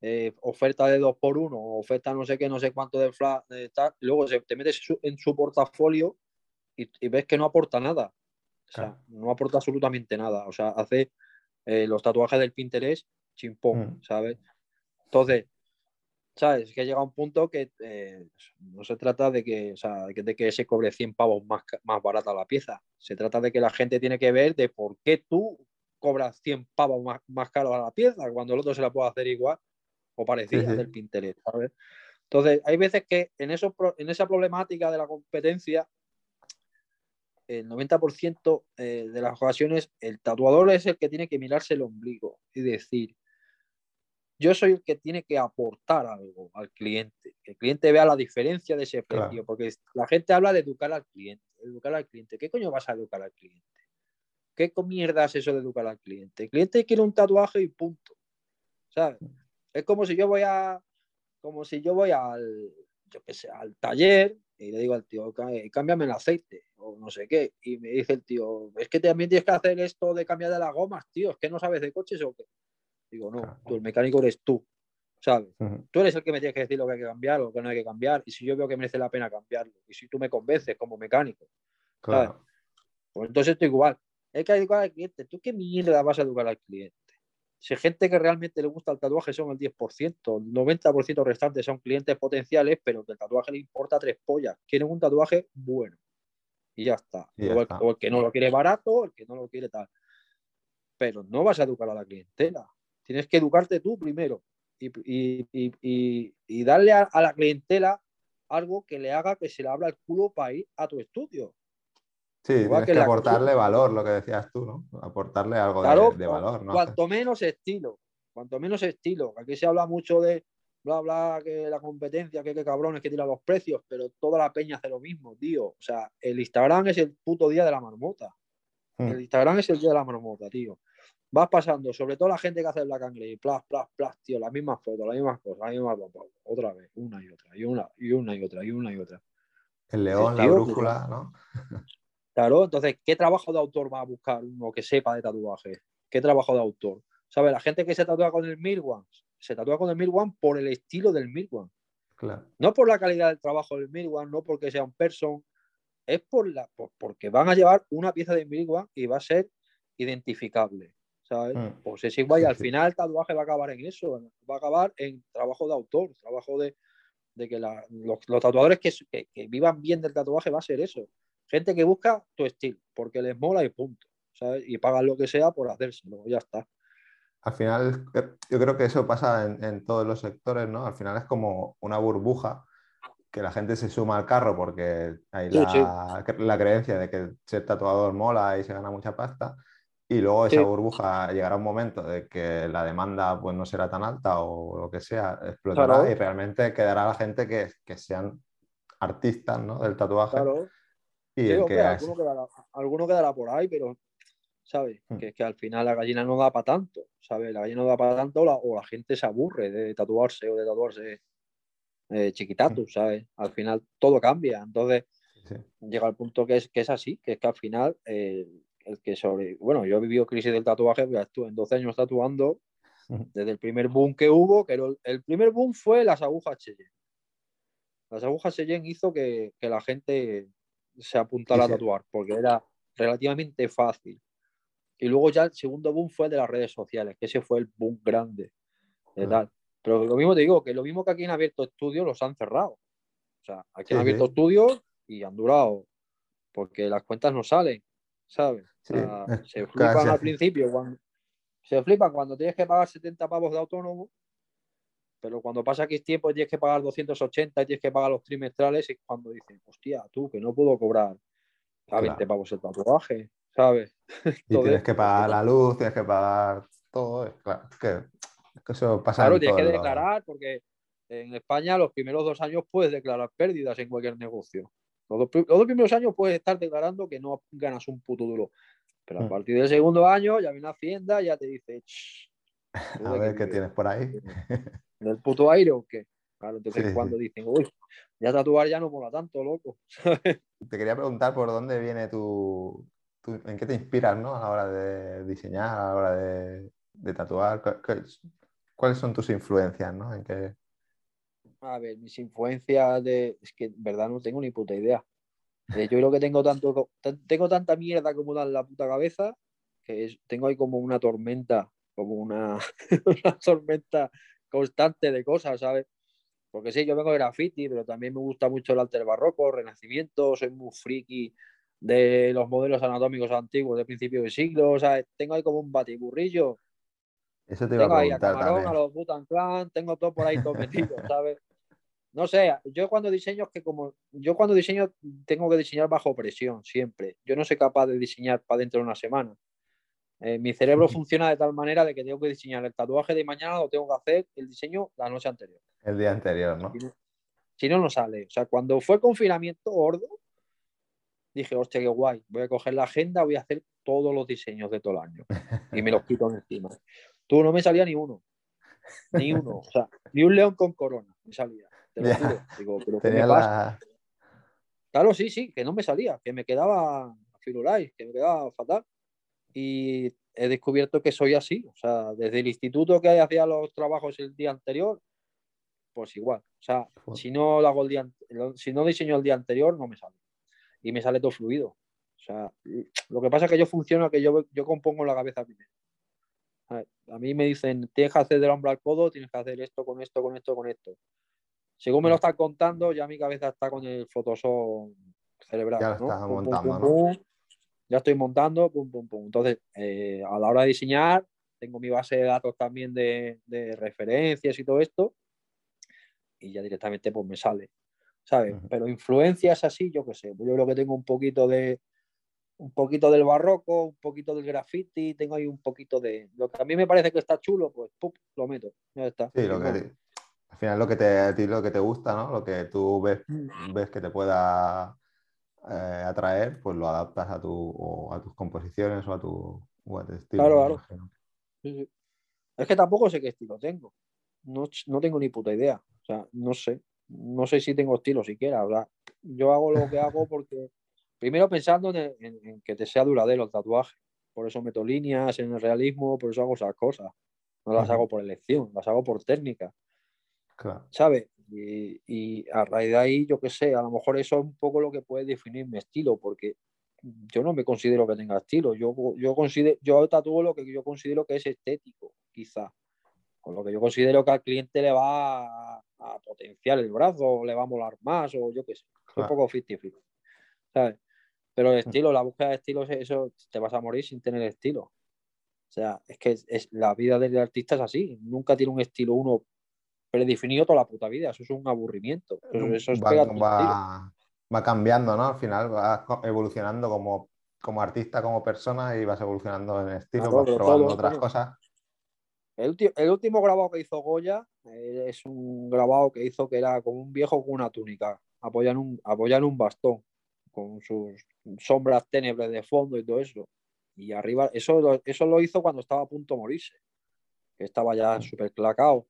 eh, oferta de dos por uno, oferta no sé qué, no sé cuánto de flash, luego se, te metes en su portafolio y, ves que no aporta nada. O sea, no aporta absolutamente nada. O sea, hace eh, los tatuajes del Pinterest chimpón, mm. ¿sabes? Entonces, ¿sabes? Que llega un punto que eh, no se trata de que, o sea, de que se cobre 100 pavos más, más barata la pieza. Se trata de que la gente tiene que ver de por qué tú cobras 100 pavos más, más caro a la pieza cuando el otro se la puede hacer igual o parecida del Pinterest, ¿sabes? Entonces, hay veces que en, eso, en esa problemática de la competencia el 90% eh, de las ocasiones el tatuador es el que tiene que mirarse el ombligo y decir, yo soy el que tiene que aportar algo al cliente, que el cliente vea la diferencia de ese precio, porque la gente habla de educar al cliente, educar al cliente, ¿qué coño vas a educar al cliente? ¿Qué mierda es eso de educar al cliente? El cliente quiere un tatuaje y punto. ¿Sabes? Es como si yo voy a, como si yo voy al, yo qué sé, al taller y le digo al tío, cámbiame el aceite o no sé qué. Y me dice el tío, es que también tienes que hacer esto de cambiar de las gomas, tío, es que no sabes de coches o qué. Digo, no, tú, el mecánico eres tú, ¿sabes? Tú eres el que me tienes que decir lo que hay que cambiar o lo que no hay que cambiar. Y si yo veo que merece la pena cambiarlo, y si tú me convences como mecánico, claro. Pues entonces estoy igual. Hay que educar al cliente. ¿Tú qué mierda vas a educar al cliente? Si gente que realmente le gusta el tatuaje son el 10%, el 90% restante son clientes potenciales, pero que el tatuaje le importa tres pollas. Quieren un tatuaje bueno. Y ya está. o, el, que no lo quiere barato, el que no lo quiere tal. Pero no vas a educar a la clientela. Tienes que educarte tú primero y, darle a, la clientela algo que le haga que se le abra el culo para ir a tu estudio. Sí, tienes que, aportarle valor, lo que decías tú, ¿no? Aportarle algo de, valor, ¿no? Cuanto menos estilo, cuanto menos estilo. Aquí se habla mucho de bla, bla, que la competencia, que qué cabrones que tira los precios, pero toda la peña hace lo mismo, tío. O sea, el Instagram es el puto día de la marmota. Hmm. El Instagram es el día de la marmota, tío. Vas pasando, sobre todo la gente que hace el Black y plas, plas, plas, tío, las mismas fotos, las mismas cosas, las mismas otra vez, una y otra, y una, y una y otra, y una y otra. El león, la brújula, ¿no? Claro, entonces, ¿qué trabajo de autor va a buscar uno que sepa de tatuaje? ¿Qué trabajo de autor? ¿Sabes? La gente que se tatúa con el Milwan, se tatúa con el Milwan por el estilo del. Claro. No por la calidad del trabajo del Milwan, no porque sea un person, es por la, porque van a llevar una pieza de Milwan y va a ser identificable. ¿sabes? Mm. Pues es igual y al final el tatuaje va a acabar en eso, va a acabar en trabajo de autor, trabajo de, que los, tatuadores que, que, vivan bien del tatuaje va a ser eso. Gente que busca tu estilo, porque les mola y punto. ¿sabes? Y pagan lo que sea por hacérselo, ya está. Al final, yo creo que eso pasa en, todos los sectores, ¿no? Al final es como una burbuja que la gente se suma al carro porque hay la, la creencia de que ser tatuador mola y se gana mucha pasta. Y luego esa burbuja llegará un momento de que la demanda pues, no será tan alta o lo que sea, explotará y realmente quedará la gente que, que sean artistas ¿no? del tatuaje claro. Y alguno, quedará, por ahí, pero, ¿sabes? Hmm. Que es que al final la gallina no da para tanto, ¿sabes? La gallina no da para tanto o la gente se aburre de tatuarse o de tatuarse eh, chiquitatu, hmm. ¿sabes? Al final todo cambia. Entonces, llega al punto que es, que es así, que es que al final eh, el que sobre... Bueno, yo he vivido crisis del tatuaje, pues estuve en 12 años tatuando hmm. desde el primer boom que hubo, que el, primer boom fue las agujas Cheyenne. Las agujas Cheyenne hizo que, que la gente se apuntara a tatuar, porque era relativamente fácil. Y luego ya el segundo boom fue el de las redes sociales, que ese fue el boom grande. tal. Pero lo mismo te digo, que lo mismo que aquí han abierto estudios, los han cerrado. O sea, aquí han abierto estudios y han durado, porque las cuentas no salen, ¿sabes? se flipan al principio, cuando, se flipan cuando tienes que pagar 70 pavos de autónomo pero cuando pasa X tiempo y tienes que pagar 280 y tienes que pagar los trimestrales, es cuando dicen, hostia, tú, que no puedo cobrar a 20 pavos el tatuaje, ¿sabes? Y tienes que pagar la luz, tienes que pagar todo. Claro, que, eso pasa. Claro, tienes que declarar, porque en España los primeros dos años puedes declarar pérdidas en cualquier negocio. Los dos, primeros años puedes estar declarando que no ganas un puto duro. Pero a Mm. partir del segundo año ya viene Hacienda, ya te dice, "Ch, ¿tú A ver qué tienes por ahí. ¿Del puto aire o qué? Claro, entonces Sí, sí. cuando dicen, uy, ya tatuar ya no mola tanto, loco. Te quería preguntar por dónde viene tu, tu- en qué te inspiras, ¿no? A la hora de diseñar, a la hora de, de tatuar. ¿Cu- cu- ¿Cuáles son tus influencias, ¿no? En qué... A ver, mis influencias de. Es que en verdad no tengo ni puta idea. Eh, yo creo que tengo tanto tengo tanta mierda como en la puta cabeza que es- tengo ahí como una tormenta, como una, una tormenta constante de cosas, ¿sabes? Porque sí, yo vengo de graffiti, pero también me gusta mucho el del barroco, el renacimiento, soy muy friki de los modelos anatómicos antiguos de principio de siglo, o sea, tengo ahí como un batiburrillo Eso te iba tengo a ahí a Camarón, también. a los Butan Clan, tengo todo por ahí todo metido, ¿sabes? No sé, yo cuando diseño es que como yo cuando diseño tengo que diseñar bajo presión siempre. Yo no soy capaz de diseñar para dentro de una semana. Eh, mi cerebro funciona de tal manera de que tengo que diseñar el tatuaje de mañana, lo tengo que hacer el diseño la noche anterior. El día anterior, ¿no? Si no, si no, no sale. O sea, cuando fue confinamiento gordo, dije, hostia, qué guay. Voy a coger la agenda, voy a hacer todos los diseños de todo el año. Y me los quito encima. Tú no me salía ni uno. Ni uno. O sea, ni un león con corona me salía. Te lo juro. Digo, pero ¿qué me pasa? la... Claro, sí, sí, que no me salía, que me quedaba firulais, que me quedaba fatal. Y he descubierto que soy así. O sea, desde el instituto que hacía los trabajos el día anterior, pues igual. O sea, Joder. si no lo hago el día, si no diseño el día anterior, no me sale. Y me sale todo fluido. O sea, lo que pasa es que yo funciono que yo, yo compongo la cabeza primero. A ver, A mí me dicen, tienes que hacer del hombro al codo, tienes que hacer esto, con esto, con esto, con esto. Según me lo están contando, ya mi cabeza está con el Photoshop cerebral. Ya lo ¿no? estás Pum, pum, montando, pum, ¿no? Ya estoy montando, pum, pum, pum. Entonces, eh, a la hora de diseñar, tengo mi base de datos también de, de referencias y todo esto. Y ya directamente pues me sale. ¿Sabes? Ujú. Pero influencias así, yo qué sé. pues Yo creo que tengo un poquito de un poquito del barroco, un poquito del graffiti, tengo ahí un poquito de lo que a mí me parece que está chulo, pues ¡pum! lo meto. Ya está. Sí, lo que te- al final lo que te, a ti lo que te gusta, ¿no? Lo que tú ves, Mm. ves que te pueda eh, atraer, pues lo adaptas a, tu, o a tus composiciones o a tu, o a tu estilo. Claro, claro. Sí, sí. Es que tampoco sé qué estilo tengo. No, no tengo ni puta idea. O sea, no sé. No sé si tengo estilo siquiera. O sea, yo hago lo que hago porque, primero pensando en, en- en que te sea duradero el tatuaje. Por eso meto líneas en el realismo, por eso hago esas cosas. No las hago por elección, las hago por técnica. Claro. ¿sabes? Y, y a raíz de ahí, yo qué sé, a lo mejor eso es un poco lo que puede definir mi estilo, porque yo no me considero que tenga estilo, yo, yo, considero, yo tatúo lo que yo considero que es estético, quizá, con lo que yo considero que al cliente le va a, a potenciar el brazo, o le va a molar más, o yo qué sé, un poco 50 ¿sabes? Pero el estilo, la búsqueda de estilos, eso te vas a morir sin tener estilo. O sea, es que es, es- la vida del artista es así. Nunca tiene un estilo uno predefinido toda la puta vida. Eso es un aburrimiento. Eso, es va, va- va cambiando, ¿no? Al final vas evolucionando como, como artista, como persona y vas evolucionando en estilo, Claro, vas probando todo, otras cosas. El, último grabado que hizo Goya eh, es un grabado que hizo que era como un viejo con una túnica, apoyado en un, un bastón, con sus sombras tenebres de fondo y todo eso. Y arriba, eso, lo- eso lo hizo cuando estaba a punto de morirse, que estaba ya súper clacado.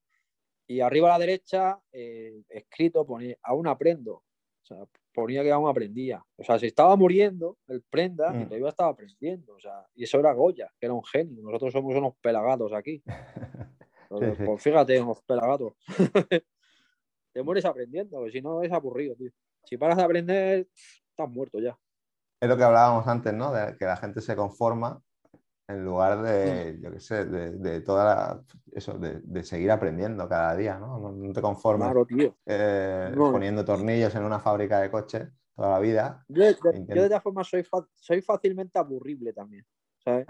Y arriba a la derecha, eh, escrito, ponía, aún aprendo. O sea, ponía que aún aprendía. O sea, se estaba muriendo el prenda y Mm. todavía estaba aprendiendo. O sea, y eso era Goya, que era un genio. Nosotros somos unos pelagatos aquí. Entonces, sí. Pues fíjate, unos pelagatos. Te mueres aprendiendo, porque si no es aburrido, tío. Si paras de aprender, estás muerto ya. Es lo que hablábamos antes, ¿no? De que la gente se conforma en lugar de, yo qué sé, de, de toda la- eso, de, de seguir aprendiendo cada día, ¿no? No, no te Claro, tío. eh, No. poniendo tornillos en una fábrica de coches toda la vida. Yo, de- Intento. yo de todas formas soy, soy fácilmente aburrible también, ¿sabes?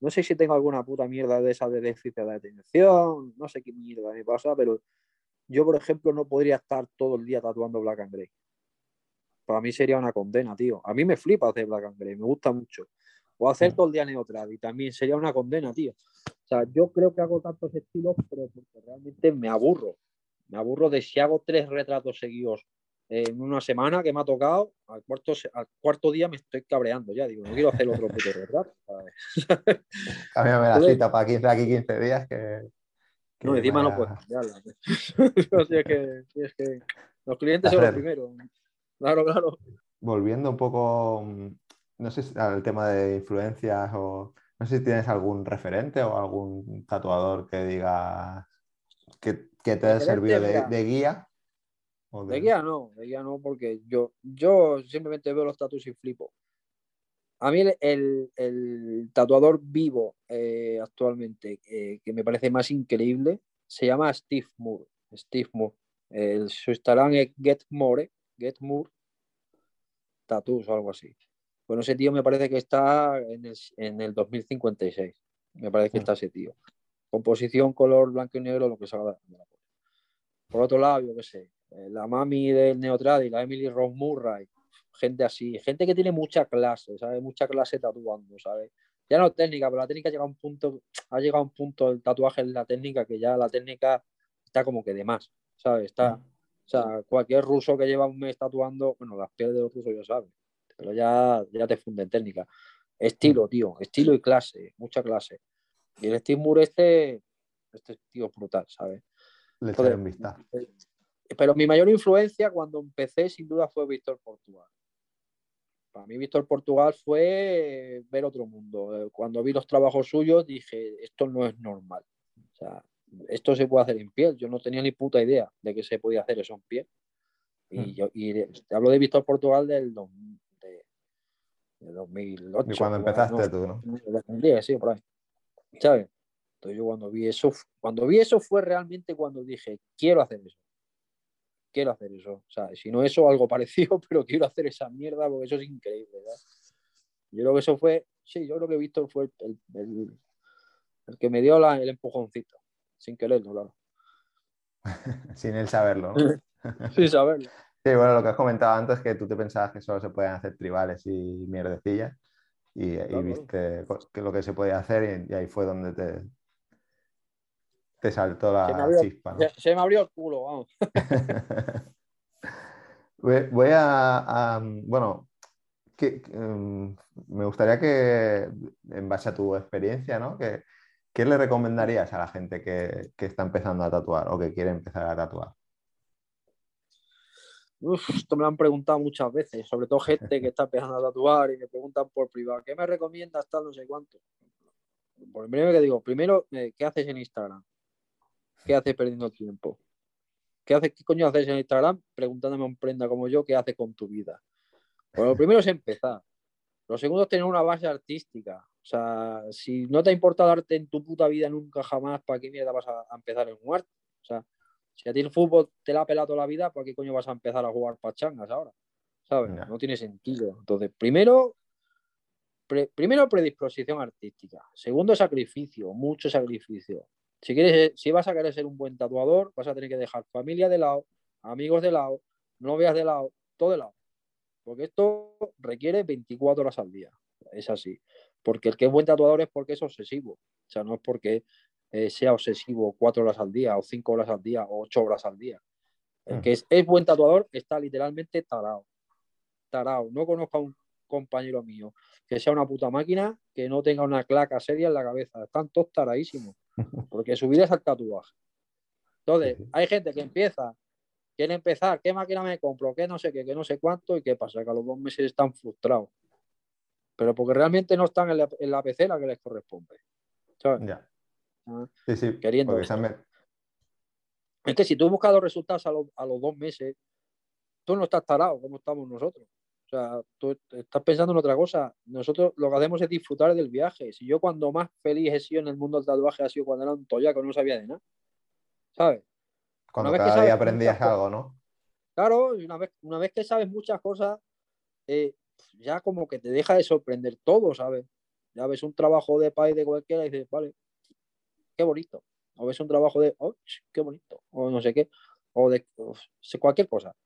No sé si tengo alguna puta mierda de esa de déficit de atención, no sé qué mierda me pasa, pero yo, por ejemplo, no podría estar todo el día tatuando Black and Grey. Para mí sería una condena, tío. A mí me flipa hacer Black and Grey, me gusta mucho. O hacer Mm. todo el día Neotrad y también sería una condena, tío. O sea, yo creo que hago tantos estilos, pero porque realmente me aburro. Me aburro de si hago tres retratos seguidos en una semana que me ha tocado, al cuarto, al cuarto día me estoy cabreando ya. Digo, no quiero hacer otro puto retrato. Cámbiame la cita para 15, aquí 15 días que. no, encima no puedes cambiarla. o sea, que, es que los clientes son los primeros. Claro, claro. Volviendo un poco, no sé, al tema de influencias o. No sé si tienes algún referente o algún tatuador que diga que, que te haya servido de, de guía de... guía no, de guía no, porque yo, yo simplemente veo los tatuajes y flipo. A mí el, tatuador vivo eh, actualmente eh, que me parece más increíble se llama Steve Moore. Steve Moore. su Instagram es Get More, Get Moore Tattoos o algo así. Bueno, ese tío me parece que está en el, en el 2056. Me parece que mm. está ese tío. Composición, color blanco y negro, lo que salga de la Por otro lado, yo qué sé, eh, la mami del Neotradi, la Emily Rose Murray, gente así, gente que tiene mucha clase, ¿sabes? Mucha clase tatuando, ¿sabes? Ya no técnica, pero la técnica ha llegado a un punto, ha llegado a un punto el tatuaje en la técnica que ya la técnica está como que de más, ¿sabes? Está, o sea, cualquier ruso que lleva un mes tatuando, bueno, las pieles de los rusos ya saben, pero ya, ya te funde en técnica. Estilo, tío, estilo y clase, mucha clase. Y el Steve Moore este, este tío es brutal, ¿sabes? Le Entonces, un vistazo. Eh, pero mi mayor influencia cuando empecé, sin duda, fue Víctor Portugal. Para mí, Víctor Portugal fue ver otro mundo. Eh, cuando vi los trabajos suyos, dije, esto no es normal. O sea, esto se puede hacer en piel. Yo no tenía ni puta idea de que se podía hacer eso en piel. Y, hmm. yo, te hablo de Víctor Portugal del de, 2008. Y cuando empezaste tú, ¿no? sí, por ahí. ¿Sabes? Entonces yo cuando vi eso, cuando vi eso fue realmente cuando dije, quiero hacer eso quiero hacer eso. O sea, si no eso, algo parecido, pero quiero hacer esa mierda porque eso es increíble. Yo creo que eso fue, sí, yo creo que Víctor fue el, el, que me dio la, el empujoncito, sin quererlo, claro. sin él saberlo, sin saberlo. Sí, bueno, lo que has comentado antes que tú te pensabas que solo se pueden hacer tribales y mierdecillas y, y viste que lo que se podía hacer y ahí fue donde te, te saltó la chispa. Se, me abrió el culo, vamos. voy a, bueno, que, em, me gustaría que, en base a tu experiencia, ¿no? Que, ¿Qué le recomendarías a la gente que, está empezando a tatuar o que quiere empezar a tatuar? Esto me lo han preguntado muchas veces, sobre todo gente que está empezando a tatuar y me preguntan por privado, ¿qué me recomiendas tal no sé cuánto? Por primero que digo, primero, eh, ¿qué haces en Instagram? ¿Qué haces perdiendo tiempo? ¿Qué, haces, ¿Qué coño haces en Instagram preguntándome a un prenda como yo qué hace con tu vida? Bueno, lo primero es empezar. Lo segundo es tener una base artística. O sea, si no te importa darte en tu puta vida nunca jamás, ¿para qué mierda vas a, empezar en jugar? O sea, si a ti el fútbol te la ha pelado toda la vida, ¿para qué coño vas a empezar a jugar pachangas ahora? ¿Sabes? No, tiene sentido. Entonces, primero, primero predisposición artística. Segundo, sacrificio, mucho sacrificio. Si, quieres, si vas a querer ser un buen tatuador, vas a tener que dejar familia de lado, amigos de lado, novias de lado, todo de lado. Porque esto requiere 24 horas al día. Es así. Porque el que es buen tatuador es porque es obsesivo. O sea, no es porque eh, sea obsesivo cuatro horas al día, o cinco horas al día, o ocho horas al día. El mm. que es, es buen tatuador está literalmente tarado. Tarado. No conozco a un compañero mío que sea una puta máquina que no tenga una claca seria en la cabeza. Están todos taradísimos porque su vida es el tatuaje. Entonces, hay gente que empieza, quiere empezar, ¿qué máquina me compro? ¿Qué no sé qué? ¿Qué no sé cuánto? ¿Y qué pasa? Que a los dos meses están frustrados. Pero porque realmente no están en la, en la pecera que les corresponde. Ya. Sí, sí. Queriendo. Es que si tú buscas los resultados a, a los dos meses, tú no estás tarado como estamos nosotros. O sea, tú estás pensando en otra cosa. Nosotros lo que hacemos es disfrutar del viaje. Si yo cuando más feliz he sido en el mundo del tatuaje ha sido cuando era un toyaco, no sabía de nada. ¿Sabes? Cuando cada día aprendías algo, ¿no? Claro, una vez, una vez que sabes muchas cosas, eh, ya como que te deja de sorprender todo, ¿sabes? Ya ves un trabajo de país de cualquiera y dices, vale, qué bonito. O ves un trabajo de, oh, qué bonito. O no sé qué. O de cualquier cosa.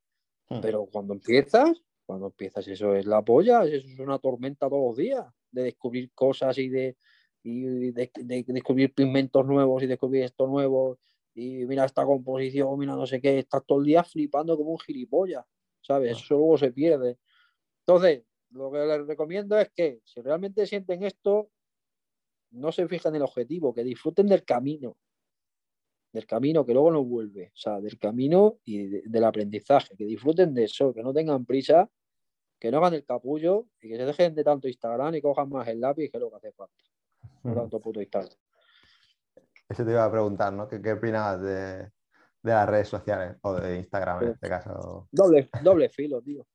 Hmm. Pero cuando empiezas, cuando empiezas eso es la polla, eso es una tormenta todos los días, de descubrir cosas y de, de, descubrir pigmentos nuevos y descubrir esto nuevo y mira esta composición, mira no sé qué, estás todo el día flipando como un gilipollas, ¿sabes? Ah. Eso luego se pierde. Entonces, lo que les recomiendo es que si realmente sienten esto, no se fijen en el objetivo, que disfruten del camino. Del camino que luego no vuelve. O sea, del camino y de- del aprendizaje. Que disfruten de eso, que no tengan prisa, que no hagan el capullo y que se dejen de tanto Instagram y cojan más el lápiz, que es lo que hace falta. No Ujú. tanto puto Instagram. Eso te iba a preguntar, ¿no? ¿Qué, qué opinabas de, de las redes sociales o de Instagram en este caso? Doble, doble filo, tío.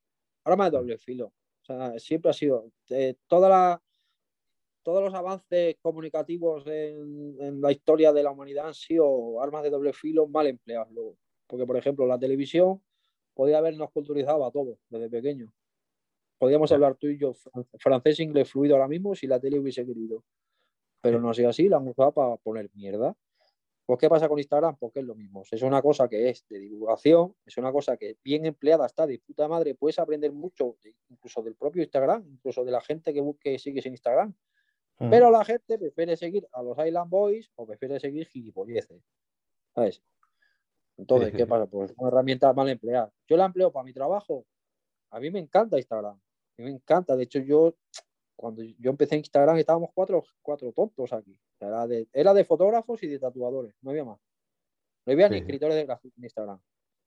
Ahora más doble filo. O sea, siempre ha sido. eh, toda la, todos los avances comunicativos en, en la historia de la humanidad han sido armas de doble filo mal empleadas luego. Porque, por ejemplo, la televisión podía habernos culturizado a todos desde pequeños. Podíamos Ya. hablar tú y yo fran- francés, inglés fluido ahora mismo si la tele hubiese querido. Pero no ha sido así, la han usado para poner mierda. Pues, ¿qué pasa con Instagram? Porque es lo mismo. Es una cosa que es de divulgación, es una cosa que bien empleada está de puta madre. Puedes aprender mucho, incluso del propio Instagram, incluso de la gente que busque sigues en Instagram. Ujú. Pero la gente prefiere seguir a los Island Boys o prefiere seguir gilipolleces. ¿Sabes? Entonces, ¿qué pasa? Pues es una herramienta mal empleada. Yo la empleo para mi trabajo. A mí me encanta Instagram. A mí me encanta. De hecho, yo, cuando yo empecé en Instagram, estábamos cuatro, cuatro tontos aquí. Era de, era de fotógrafos y de tatuadores. No había más. No había ni Sí, escritores de en Instagram.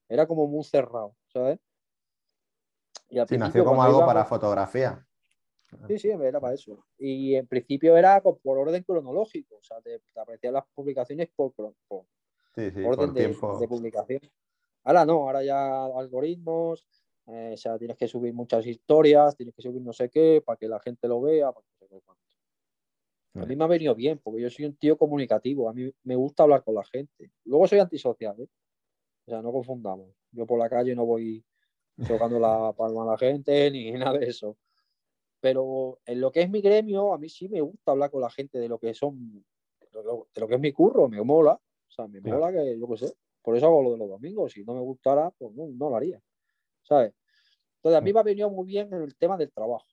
Era como muy cerrado, ¿sabes? Y al Sí, principio, nació como algo íbamos- para fotografía. Sí, sí, era para eso. Y en principio era por orden cronológico, o sea, te, te aparecían las publicaciones por, por Sí, sí, orden por de, de publicación. Ahora no, ahora ya algoritmos, eh, o sea, tienes que subir muchas historias, tienes que subir no sé qué para que la gente lo vea. para que. A mí me ha venido bien, porque yo soy un tío comunicativo, a mí me gusta hablar con la gente. Luego soy antisocial, ¿eh? O sea, no confundamos. Yo por la calle no voy tocando la palma a la gente ni nada de eso. Pero en lo que es mi gremio, a mí sí me gusta hablar con la gente de lo que son, de lo, de lo que es mi curro, me mola. O sea, me mola que, yo qué sé. Por eso hago lo de los domingos. Si no me gustara, pues no, no lo haría. ¿Sabes? Entonces, a mí me ha venido muy bien el tema del trabajo.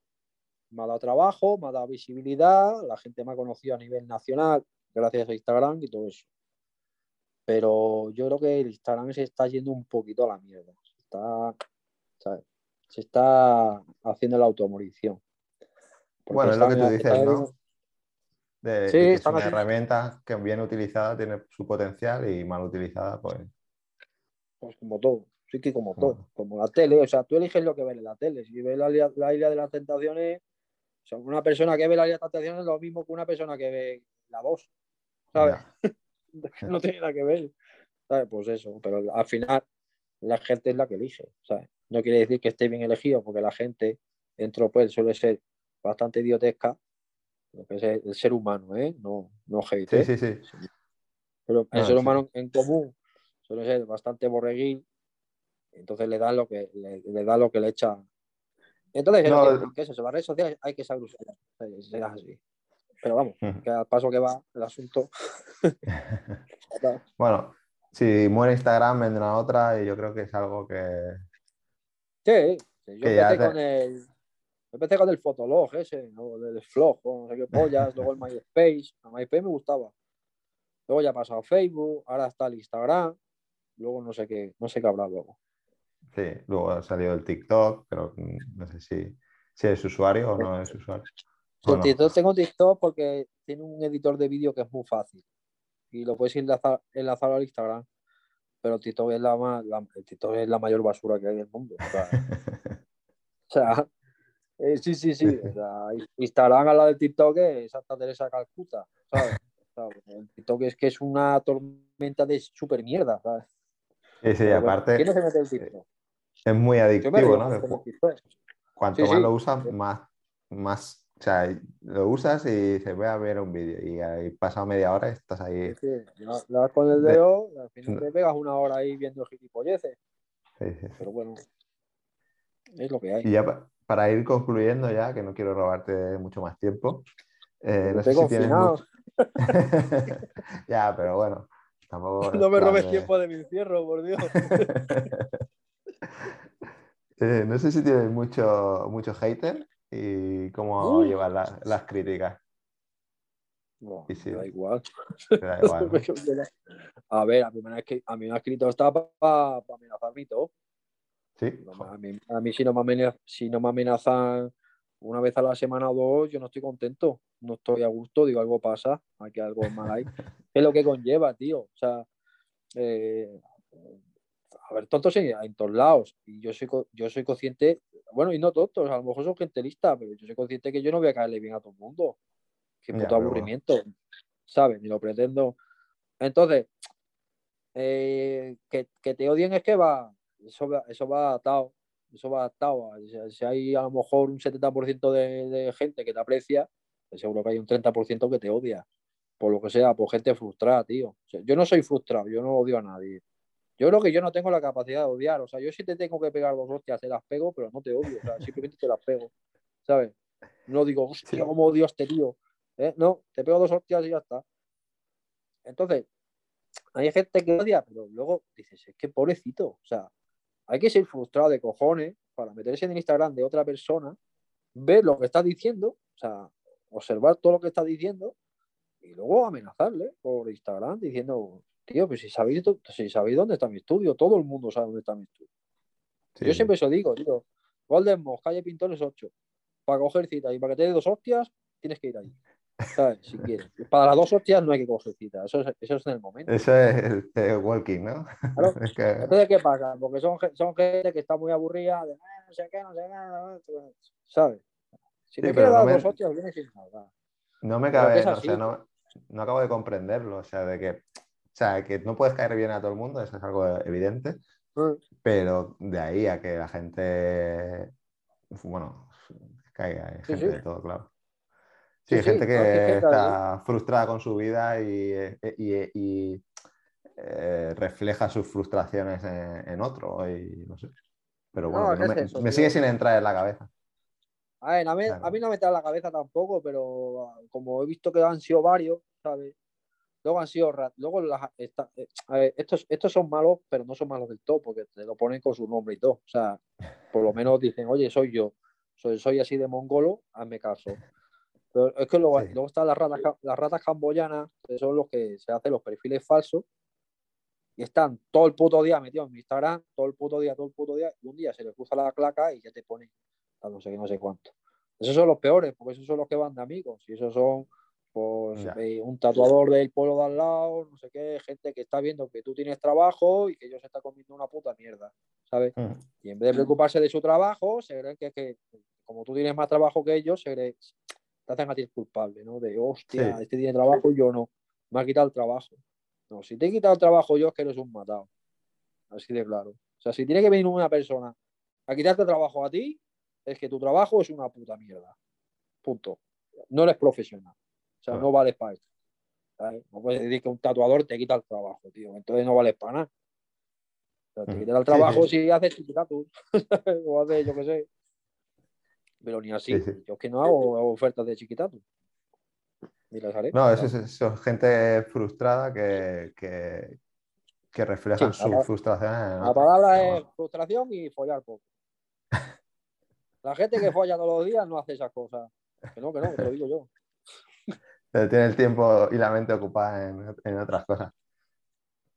Me ha dado trabajo, me ha dado visibilidad, la gente me ha conocido a nivel nacional gracias a Instagram y todo eso. Pero yo creo que el Instagram se está yendo un poquito a la mierda. Se está, ¿sabes? Se está haciendo la automorición. Bueno, es lo que tú dices, ¿no? De, de Sí, que es una herramienta que bien utilizada tiene su potencial y mal utilizada, pues. Pues como todo, sí que como Ah. todo, como la tele, o sea, tú eliges lo que ves en la tele. Si ves la, la isla de las tentaciones, o sea, una persona que ve la isla de las tentaciones es lo mismo que una persona que ve la 2, ¿sabes? no tiene nada que ver. ¿Sabes? Pues eso, pero al final la gente es la que elige, ¿sabes? No quiere decir que esté bien elegido, porque la gente dentro pues suele ser bastante idiotesca, lo que es el, el ser humano, ¿eh? No, no hate, Sí, ¿eh? sí, sí. Pero el No, ser humano en común suele ser bastante borreguín, entonces le da lo que le, le da lo que le echa. Entonces, es No, que, que es eso, las redes sociales hay que saber usarlas, es así. Pero vamos, que al paso que va el asunto. Bueno, si muere Instagram, vendrá otra y yo creo que es algo que. Sí, yo Que ya empecé te- con el. Empecé con el Fotolog ese, ¿no? del Flog, o no sé qué pollas, luego el MySpace. A MySpace me gustaba. Luego ya ha pasado Facebook, ahora está el Instagram, luego no sé qué, no sé qué habrá luego. Sí, luego ha salido el TikTok, pero no sé si, si es usuario o no es usuario. Sí, ¿O no? TikTok- tengo TikTok porque tiene un editor de vídeo que es muy fácil y lo puedes enlazar, enlazar al Instagram. Pero TikTok es la, más, la- el TikTok es la mayor basura que hay del mundo. O sea, o sea, eh, sí, sí, sí. O sea, Instagram al lado del TikTok es Santa Teresa de Calcuta. el TikTok es que es una tormenta de super mierda. ¿sabes? Sí, sí, Pero bueno, aparte ¿Quién no se mete en TikTok? es muy adictivo, ¿no? Cuanto Sí, más sí. lo usas, más, más, o sea, lo usas y se ve a ver un vídeo y ahí pasado media hora estás ahí. Sí. Le das- con el De- dedo, al final te pegas una hora ahí viendo gilipolleces. Sí, sí. Pero bueno, es lo que hay. Y ya para ir concluyendo ya, que no quiero robarte mucho más tiempo, eh, no sé si tienes mucho- ya, pero bueno, tampoco No me robes de- tiempo de mi encierro, por Dios. Eh, no sé si tienes mucho, mucho hater y cómo Uh. llevas la- las críticas. No, Sí, sí. me da igual. Te da igual, ¿no? A ver, a mí me han, escri- a mí me ha escrito esta para amenazarme y todo. Sí. A mí, a mí si, no me amenazan, si no me amenazan una vez a la semana o dos, yo no estoy contento, no estoy a gusto, digo, algo pasa, aquí algo mal hay. es lo que conlleva, tío. O sea, eh, a ver, tontos en, en, todos lados. Y yo soy, yo soy consciente, bueno, y no tontos, a lo mejor son gente lista, pero yo soy consciente que yo no voy a caerle bien a todo el mundo. Qué puto aburrimiento, ¿sabes? Ni lo pretendo. Entonces, eh, que, que, te odien es que va, eso, eso va atado, eso va atado. Si hay a lo mejor un 70% de, de, gente que te aprecia, pues seguro que hay un 30% que te odia. Por lo que sea, por gente frustrada, tío. O sea, yo no soy frustrado, yo no odio a nadie. Yo creo que yo no tengo la capacidad de odiar. O sea, yo sí te tengo que pegar dos hostias, te las pego, pero no te odio. O sea, simplemente te las pego. ¿Sabes? No digo, hostia, cómo odio a este tío. ¿Eh? No, te pego dos hostias y ya está. Entonces, hay gente que odia, pero luego dices, es que pobrecito. O sea, hay que ser frustrado de cojones para meterse en el Instagram de otra persona, ver lo que está diciendo, o sea, observar todo lo que está diciendo y luego amenazarle por Instagram diciendo, tío, pues si sabéis, si sabéis dónde está mi estudio, todo el mundo sabe dónde está mi estudio. Sí. Yo siempre eso digo, tío, Golden Moss, calle Pintores 8, para coger cita y para que te dé dos hostias, tienes que ir ahí. ¿Sabes? Si quieres. Para las dos hostias no hay que coger cita, eso es, eso es en el momento. Eso es el walking, ¿no? Claro. es que... Entonces, ¿qué pasa? Porque son, son gente que está muy aburrida, de ah, no sé qué, no sé qué, ¿sabes? Si sí, te quieres dar no dos me... hostias, vienes sin nada. No me cabe, no, o sea, no, no acabo de comprenderlo, o sea, de que o sea, que no puedes caer bien a todo el mundo, eso es algo evidente, mm. pero de ahí a que la gente, bueno, caiga, hay gente sí, sí. de todo, claro. Sí, hay gente que está frustrada con su vida y, y, y eh, refleja sus frustraciones en, en, otro, y no sé. Pero bueno, no, me, eso, me sigue sin entrar en la cabeza. A ver, a mí, claro. a mí no me entra en la cabeza tampoco, pero como he visto que han sido varios, ¿sabes? Luego han sido, luego las, esta, eh, ver, estos, estos son malos, pero no son malos del todo, porque te lo ponen con su nombre y todo. O sea, por lo menos dicen, oye, soy yo, soy, soy así de mongolo, hazme caso. Pero es que luego, sí. luego están las ratas, las ratas camboyanas, que son los que se hacen los perfiles falsos, y están todo el puto día metidos en mi Instagram, todo el puto día, todo el puto día, y un día se les cruza la claca y ya te ponen a no sé qué, no sé cuánto. Esos son los peores, porque esos son los que van de amigos, y esos son pues, eh, un tatuador del pueblo de al lado, no sé qué, gente que está viendo que tú tienes trabajo y que ellos se están comiendo una puta mierda, ¿sabes? Mm. Y en vez de preocuparse de su trabajo, se creen que, que como tú tienes más trabajo que ellos, se creen, te hacen a ti culpable, ¿no? De, hostia, sí. este tiene trabajo y yo no, me ha quitado el trabajo. No, si te he quitado el trabajo yo es que eres un matado. Así de claro. O sea, si tiene que venir una persona a quitarte el trabajo a ti, es que tu trabajo es una puta mierda. Punto. No eres profesional. O sea, no vales para esto. ¿sabes? No puedes decir que un tatuador te quita el trabajo, tío. Entonces no vales para nada. Pero te quita el trabajo sí, sí. si haces chiquitatus o haces, yo qué sé. Pero ni así. Sí, yo es que no hago, hago ofertas de chiquitatus. Ni las haré. No, eso es, eso es gente frustrada que, que, que reflejan su la, frustración. En la palabra es frustración y follar poco. La gente que folla todos los días no hace esas cosas. Que no, que no, te lo digo yo. tiene el tiempo y la mente ocupada en, en otras cosas.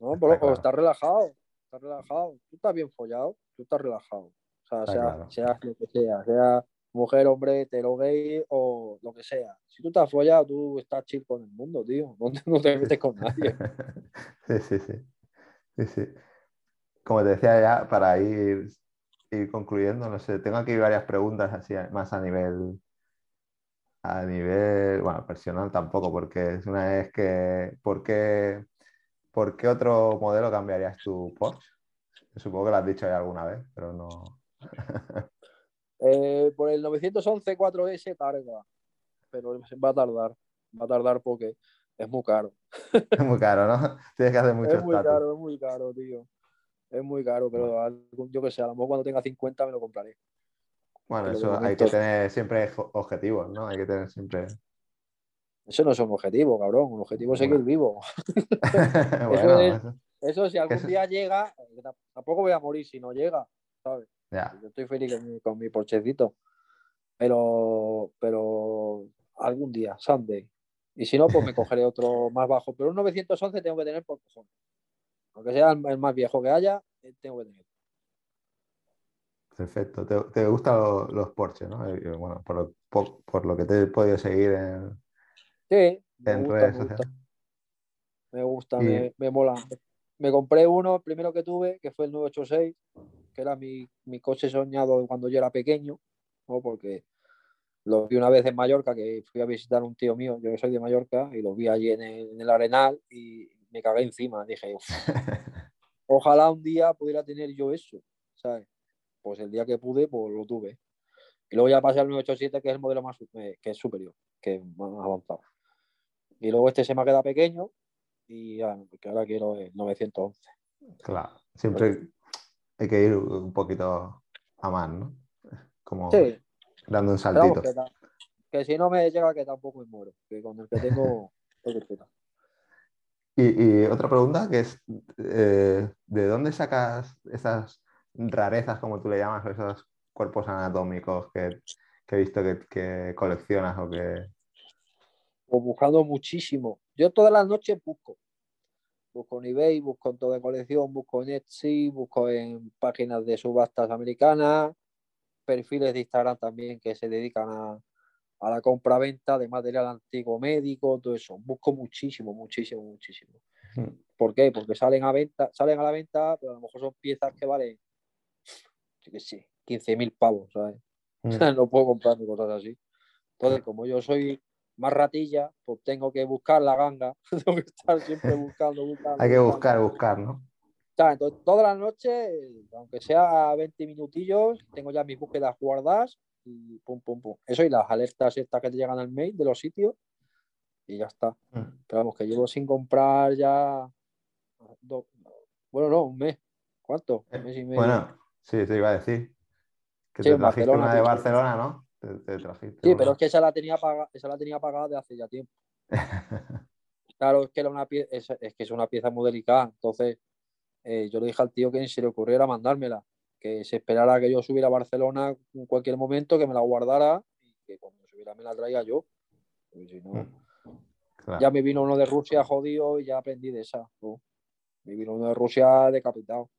No, pero claro. está relajado, está relajado. Tú estás bien follado, tú estás relajado. O sea, sea, claro. sea, lo que sea, sea mujer, hombre, hetero, gay o lo que sea. Si tú estás follado, tú estás chill con el mundo, tío. No, no te metes con nadie. sí, sí, sí, sí. Como te decía ya, para ir, ir concluyendo, no sé, tengo aquí varias preguntas así más a nivel a nivel, bueno, personal tampoco, porque es una vez que, ¿por qué, ¿por qué otro modelo cambiarías tu Porsche? Supongo que lo has dicho ya alguna vez, pero no. eh, por el 911 4S tarda, pero va a tardar, va a tardar porque es muy caro. es muy caro, ¿no? Tienes que hacer mucho Es muy caro, es muy caro, tío. Es muy caro, pero yo que sé, a lo mejor cuando tenga 50 me lo compraré. Bueno, eso hay que tener siempre objetivos, ¿no? Hay que tener siempre. Eso no es un objetivo, cabrón. Un objetivo es seguir vivo. bueno, eso, es, eso, si algún día llega, tampoco voy a morir si no llega, ¿sabes? Yo estoy feliz con mi, con mi porchecito. Pero, pero algún día, Sunday. Y si no, pues me cogeré otro más bajo. Pero un 911 tengo que tener por cojones. Aunque sea el más viejo que haya, eh, tengo que tener. Perfecto. ¿Te, gustan los, Porsche, no? Bueno, por lo, que te he podido seguir en, sí, redes sociales. Me gusta, me, me, mola. Me compré uno, el primero que tuve, que fue el 986, que era mi, coche soñado cuando yo era pequeño, porque lo vi una vez en Mallorca, que fui a visitar a un tío mío, yo soy de Mallorca, y lo vi allí en el, Arenal y me cagué encima. Dije, ojalá un día pudiera tener yo eso, ¿sabes? Pues el día que pude, pues lo tuve. Y luego ya pasé al 987, que es el modelo más eh, que es superior, que es más avanzado. Y luego este se me ha quedado pequeño y ya, porque ahora quiero el 911. Claro, siempre hay que ir un poquito a más, ¿no? Como dando un saltito. que, si no me llega, que tampoco me muero, que con el que tengo, y, y, otra pregunta que es, eh, ¿de dónde sacas esas rarezas, como tú le llamas, esos cuerpos anatómicos que, he visto que, que, coleccionas o que... Buscando muchísimo. Yo todas las noches busco. Busco en eBay, busco en toda colección, busco en Etsy, busco en páginas de subastas americanas, perfiles de Instagram también que se dedican a, a la compra-venta de material antiguo médico, todo eso. Busco muchísimo, muchísimo, muchísimo. Hmm. ¿Por qué? Porque salen a venta, salen a la venta, pero a lo mejor son piezas que valen, yo qué sé, 15.000 pavos, ¿sabes? Hmm. no puedo comprar cosas así. Entonces, como yo soy más ratilla, pues tengo que buscar la ganga, tengo que estar siempre buscando, buscando. Hay que buscar, buscar, ¿no? entonces, todas las noches, aunque sea 20 minutillos, tengo ya mis búsquedas guardadas y pum, pum, pum. Eso y las alertas estas que te llegan al mail de los sitios y ya está. Mm. Pero vamos, que llevo sin comprar ya. Bueno, no, un mes. ¿Cuánto? Un mes y medio. Bueno, sí, te iba a decir. Que te trajiste una de Barcelona, ¿no? Sí, pero es que esa la tenía pagada, esa la tenía pagada de hace ya tiempo. claro, es que era una pieza, es, que es una pieza muy delicada. Entonces, eh, yo le dije al tío que ni se le ocurriera mandármela, que se esperara que yo subiera a Barcelona en cualquier momento, que me la guardara y que cuando subiera me la traiga yo. si no, ya me vino uno de Rusia jodido y ya aprendí de esa. Me vino uno de Rusia decapitado.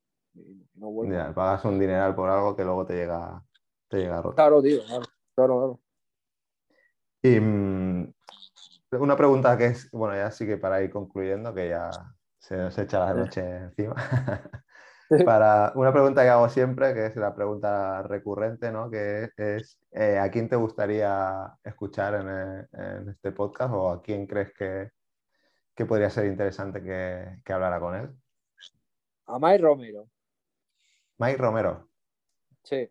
no pagas un dineral por algo que luego te llega, te llega roto. Claro, tío, claro, claro. Y mm, una pregunta que es, bueno, ya sí que para ir concluyendo, que ya se nos echa la noche encima. Para una pregunta que hago siempre, que es la pregunta recurrente, ¿no? Que es, eh, ¿a quién te gustaría escuchar en, este podcast o a quién crees que, podría ser interesante que, hablara con él? A Mike Romero. Mike Romero. Sí.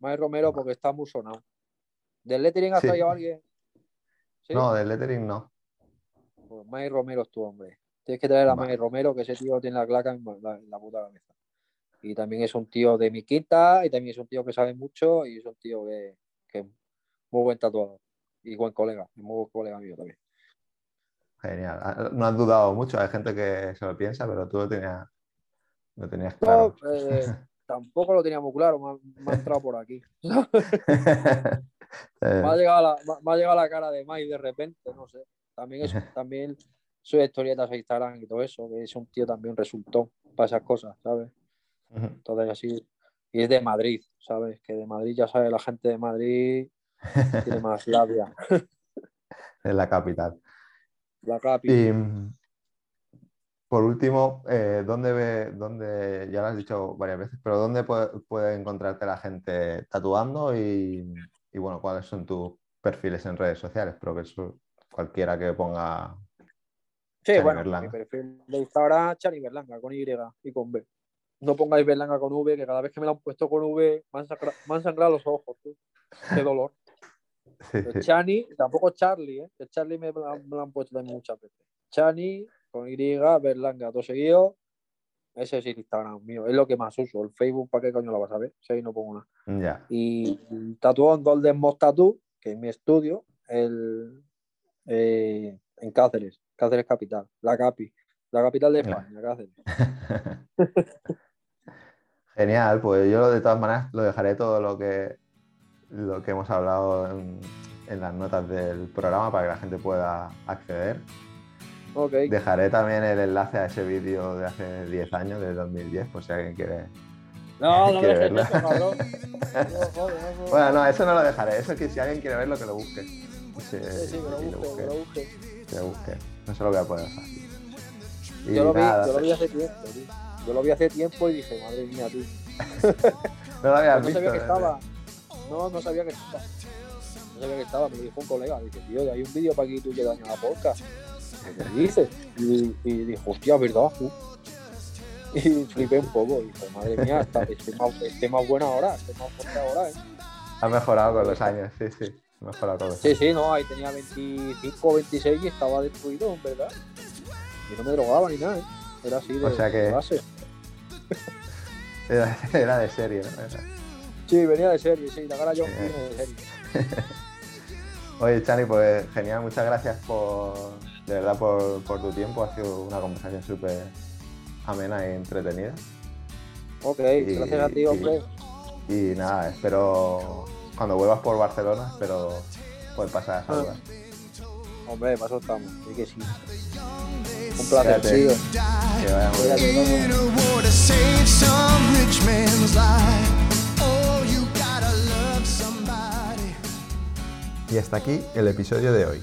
Mike Romero porque está muy sonado. ¿Del lettering has traído alguien? No, del lettering no. Pues Mike Romero es tu hombre. Tienes que traer a Mike Romero, que ese tío tiene la claca en la, puta cabeza. Y también es un tío de mi quinta, y también es un tío que sabe mucho, y es un tío que, es muy buen tatuador. Y buen colega, muy buen colega mío también. Genial. Ah, no has dudado mucho, hay gente que se lo piensa, pero tú lo tenías, lo tenías claro. Eh, tampoco lo tenía muy claro, me ha, entrado por aquí. me, ha llegado la, me, ha llegado la, cara de Mike de repente, no sé. También es, también sus historietas a Instagram y todo eso, que es un tío también resultó para esas cosas, ¿sabes? Entonces así, y es de Madrid, ¿sabes? Que de Madrid ya sabe la gente de Madrid tiene más labia. Es la capital. La capital. Y mm, por último, eh, ¿dónde, ve, dónde, ya lo has dicho varias veces, pero dónde puede, encontrarte la gente tatuando y, y, bueno, cuáles son tus perfiles en redes sociales? Pero que eso, cualquiera que ponga Sí, bueno, mi perfil de Instagram, Chani Berlanga, con Y y con B. No pongáis Berlanga con V, que cada vez que me la han puesto con V, me han, sangrado, los ojos, tío. Qué dolor. Chani, tampoco Charlie, ¿eh? Charlie me, me lo han puesto también muchas veces. Chani, con Y, Berlanga, todo seguido. Ese es el Instagram mío, es lo que más uso. El Facebook, ¿para qué coño lo vas a ver? Si ahí no pongo nada. Y tatuó en Golden Moss Tattoo, que es mi estudio, el, eh, en Cáceres. Cáceres capital, la capi, la capital de España, Cáceres. Genial, pues yo de todas maneras lo dejaré todo lo que, lo que hemos hablado en, las notas del programa para que la gente pueda acceder. Okay. Dejaré también el enlace a ese vídeo de hace 10 años, de 2010, por si alguien quiere No, no me ¿Quiere dejes eso, cabrón. No, joder, no, no. Bueno, no, eso no lo dejaré. Eso que si alguien quiere verlo, que lo busque. Sí, Sí, sí, que lo que busque, que lo busque. que lo busque. No se lo voy a poner fácil. Y Yo lo, vi, nada, yo lo vi hace tiempo, tío. Yo lo vi hace tiempo y dije, madre mía, tú. no lo habías no visto. sabía que estaba. No, no sabía que estaba. No sabía que estaba, me dijo un colega. Dice, tío, hay un vídeo para que tú que daña la podcast. ¿Qué dices? Y, y dijo, hostia, ¿verdad? Y flipé un poco. Y dije, madre mía, está, este, más, este más bueno ahora, este más fuerte ahora, ¿eh? Ha mejorado con los años, sí, sí. Ha mejorado con los Sí, sí, no, ahí tenía 25 26 y estaba destruido, en verdad. Y no me drogaba ni nada, ¿eh? Era así de, O sea que- de base. Era, era de serie, ¿no? Era- Sí, venía de serie, sí, la cara John Sí. de serie. Oye, Chani, pues genial, muchas gracias por, de verdad, por, por tu tiempo. Ha sido una conversación súper amena y entretenida. Ok, Y- gracias a ti, hombre. Y nada, espero, cuando vuelvas por Barcelona, espero poder pasar a saludar. Hombre, para eso estamos, sí que sí. Un placer, tío. Que vaya muy bien. Y hasta aquí el episodio de hoy.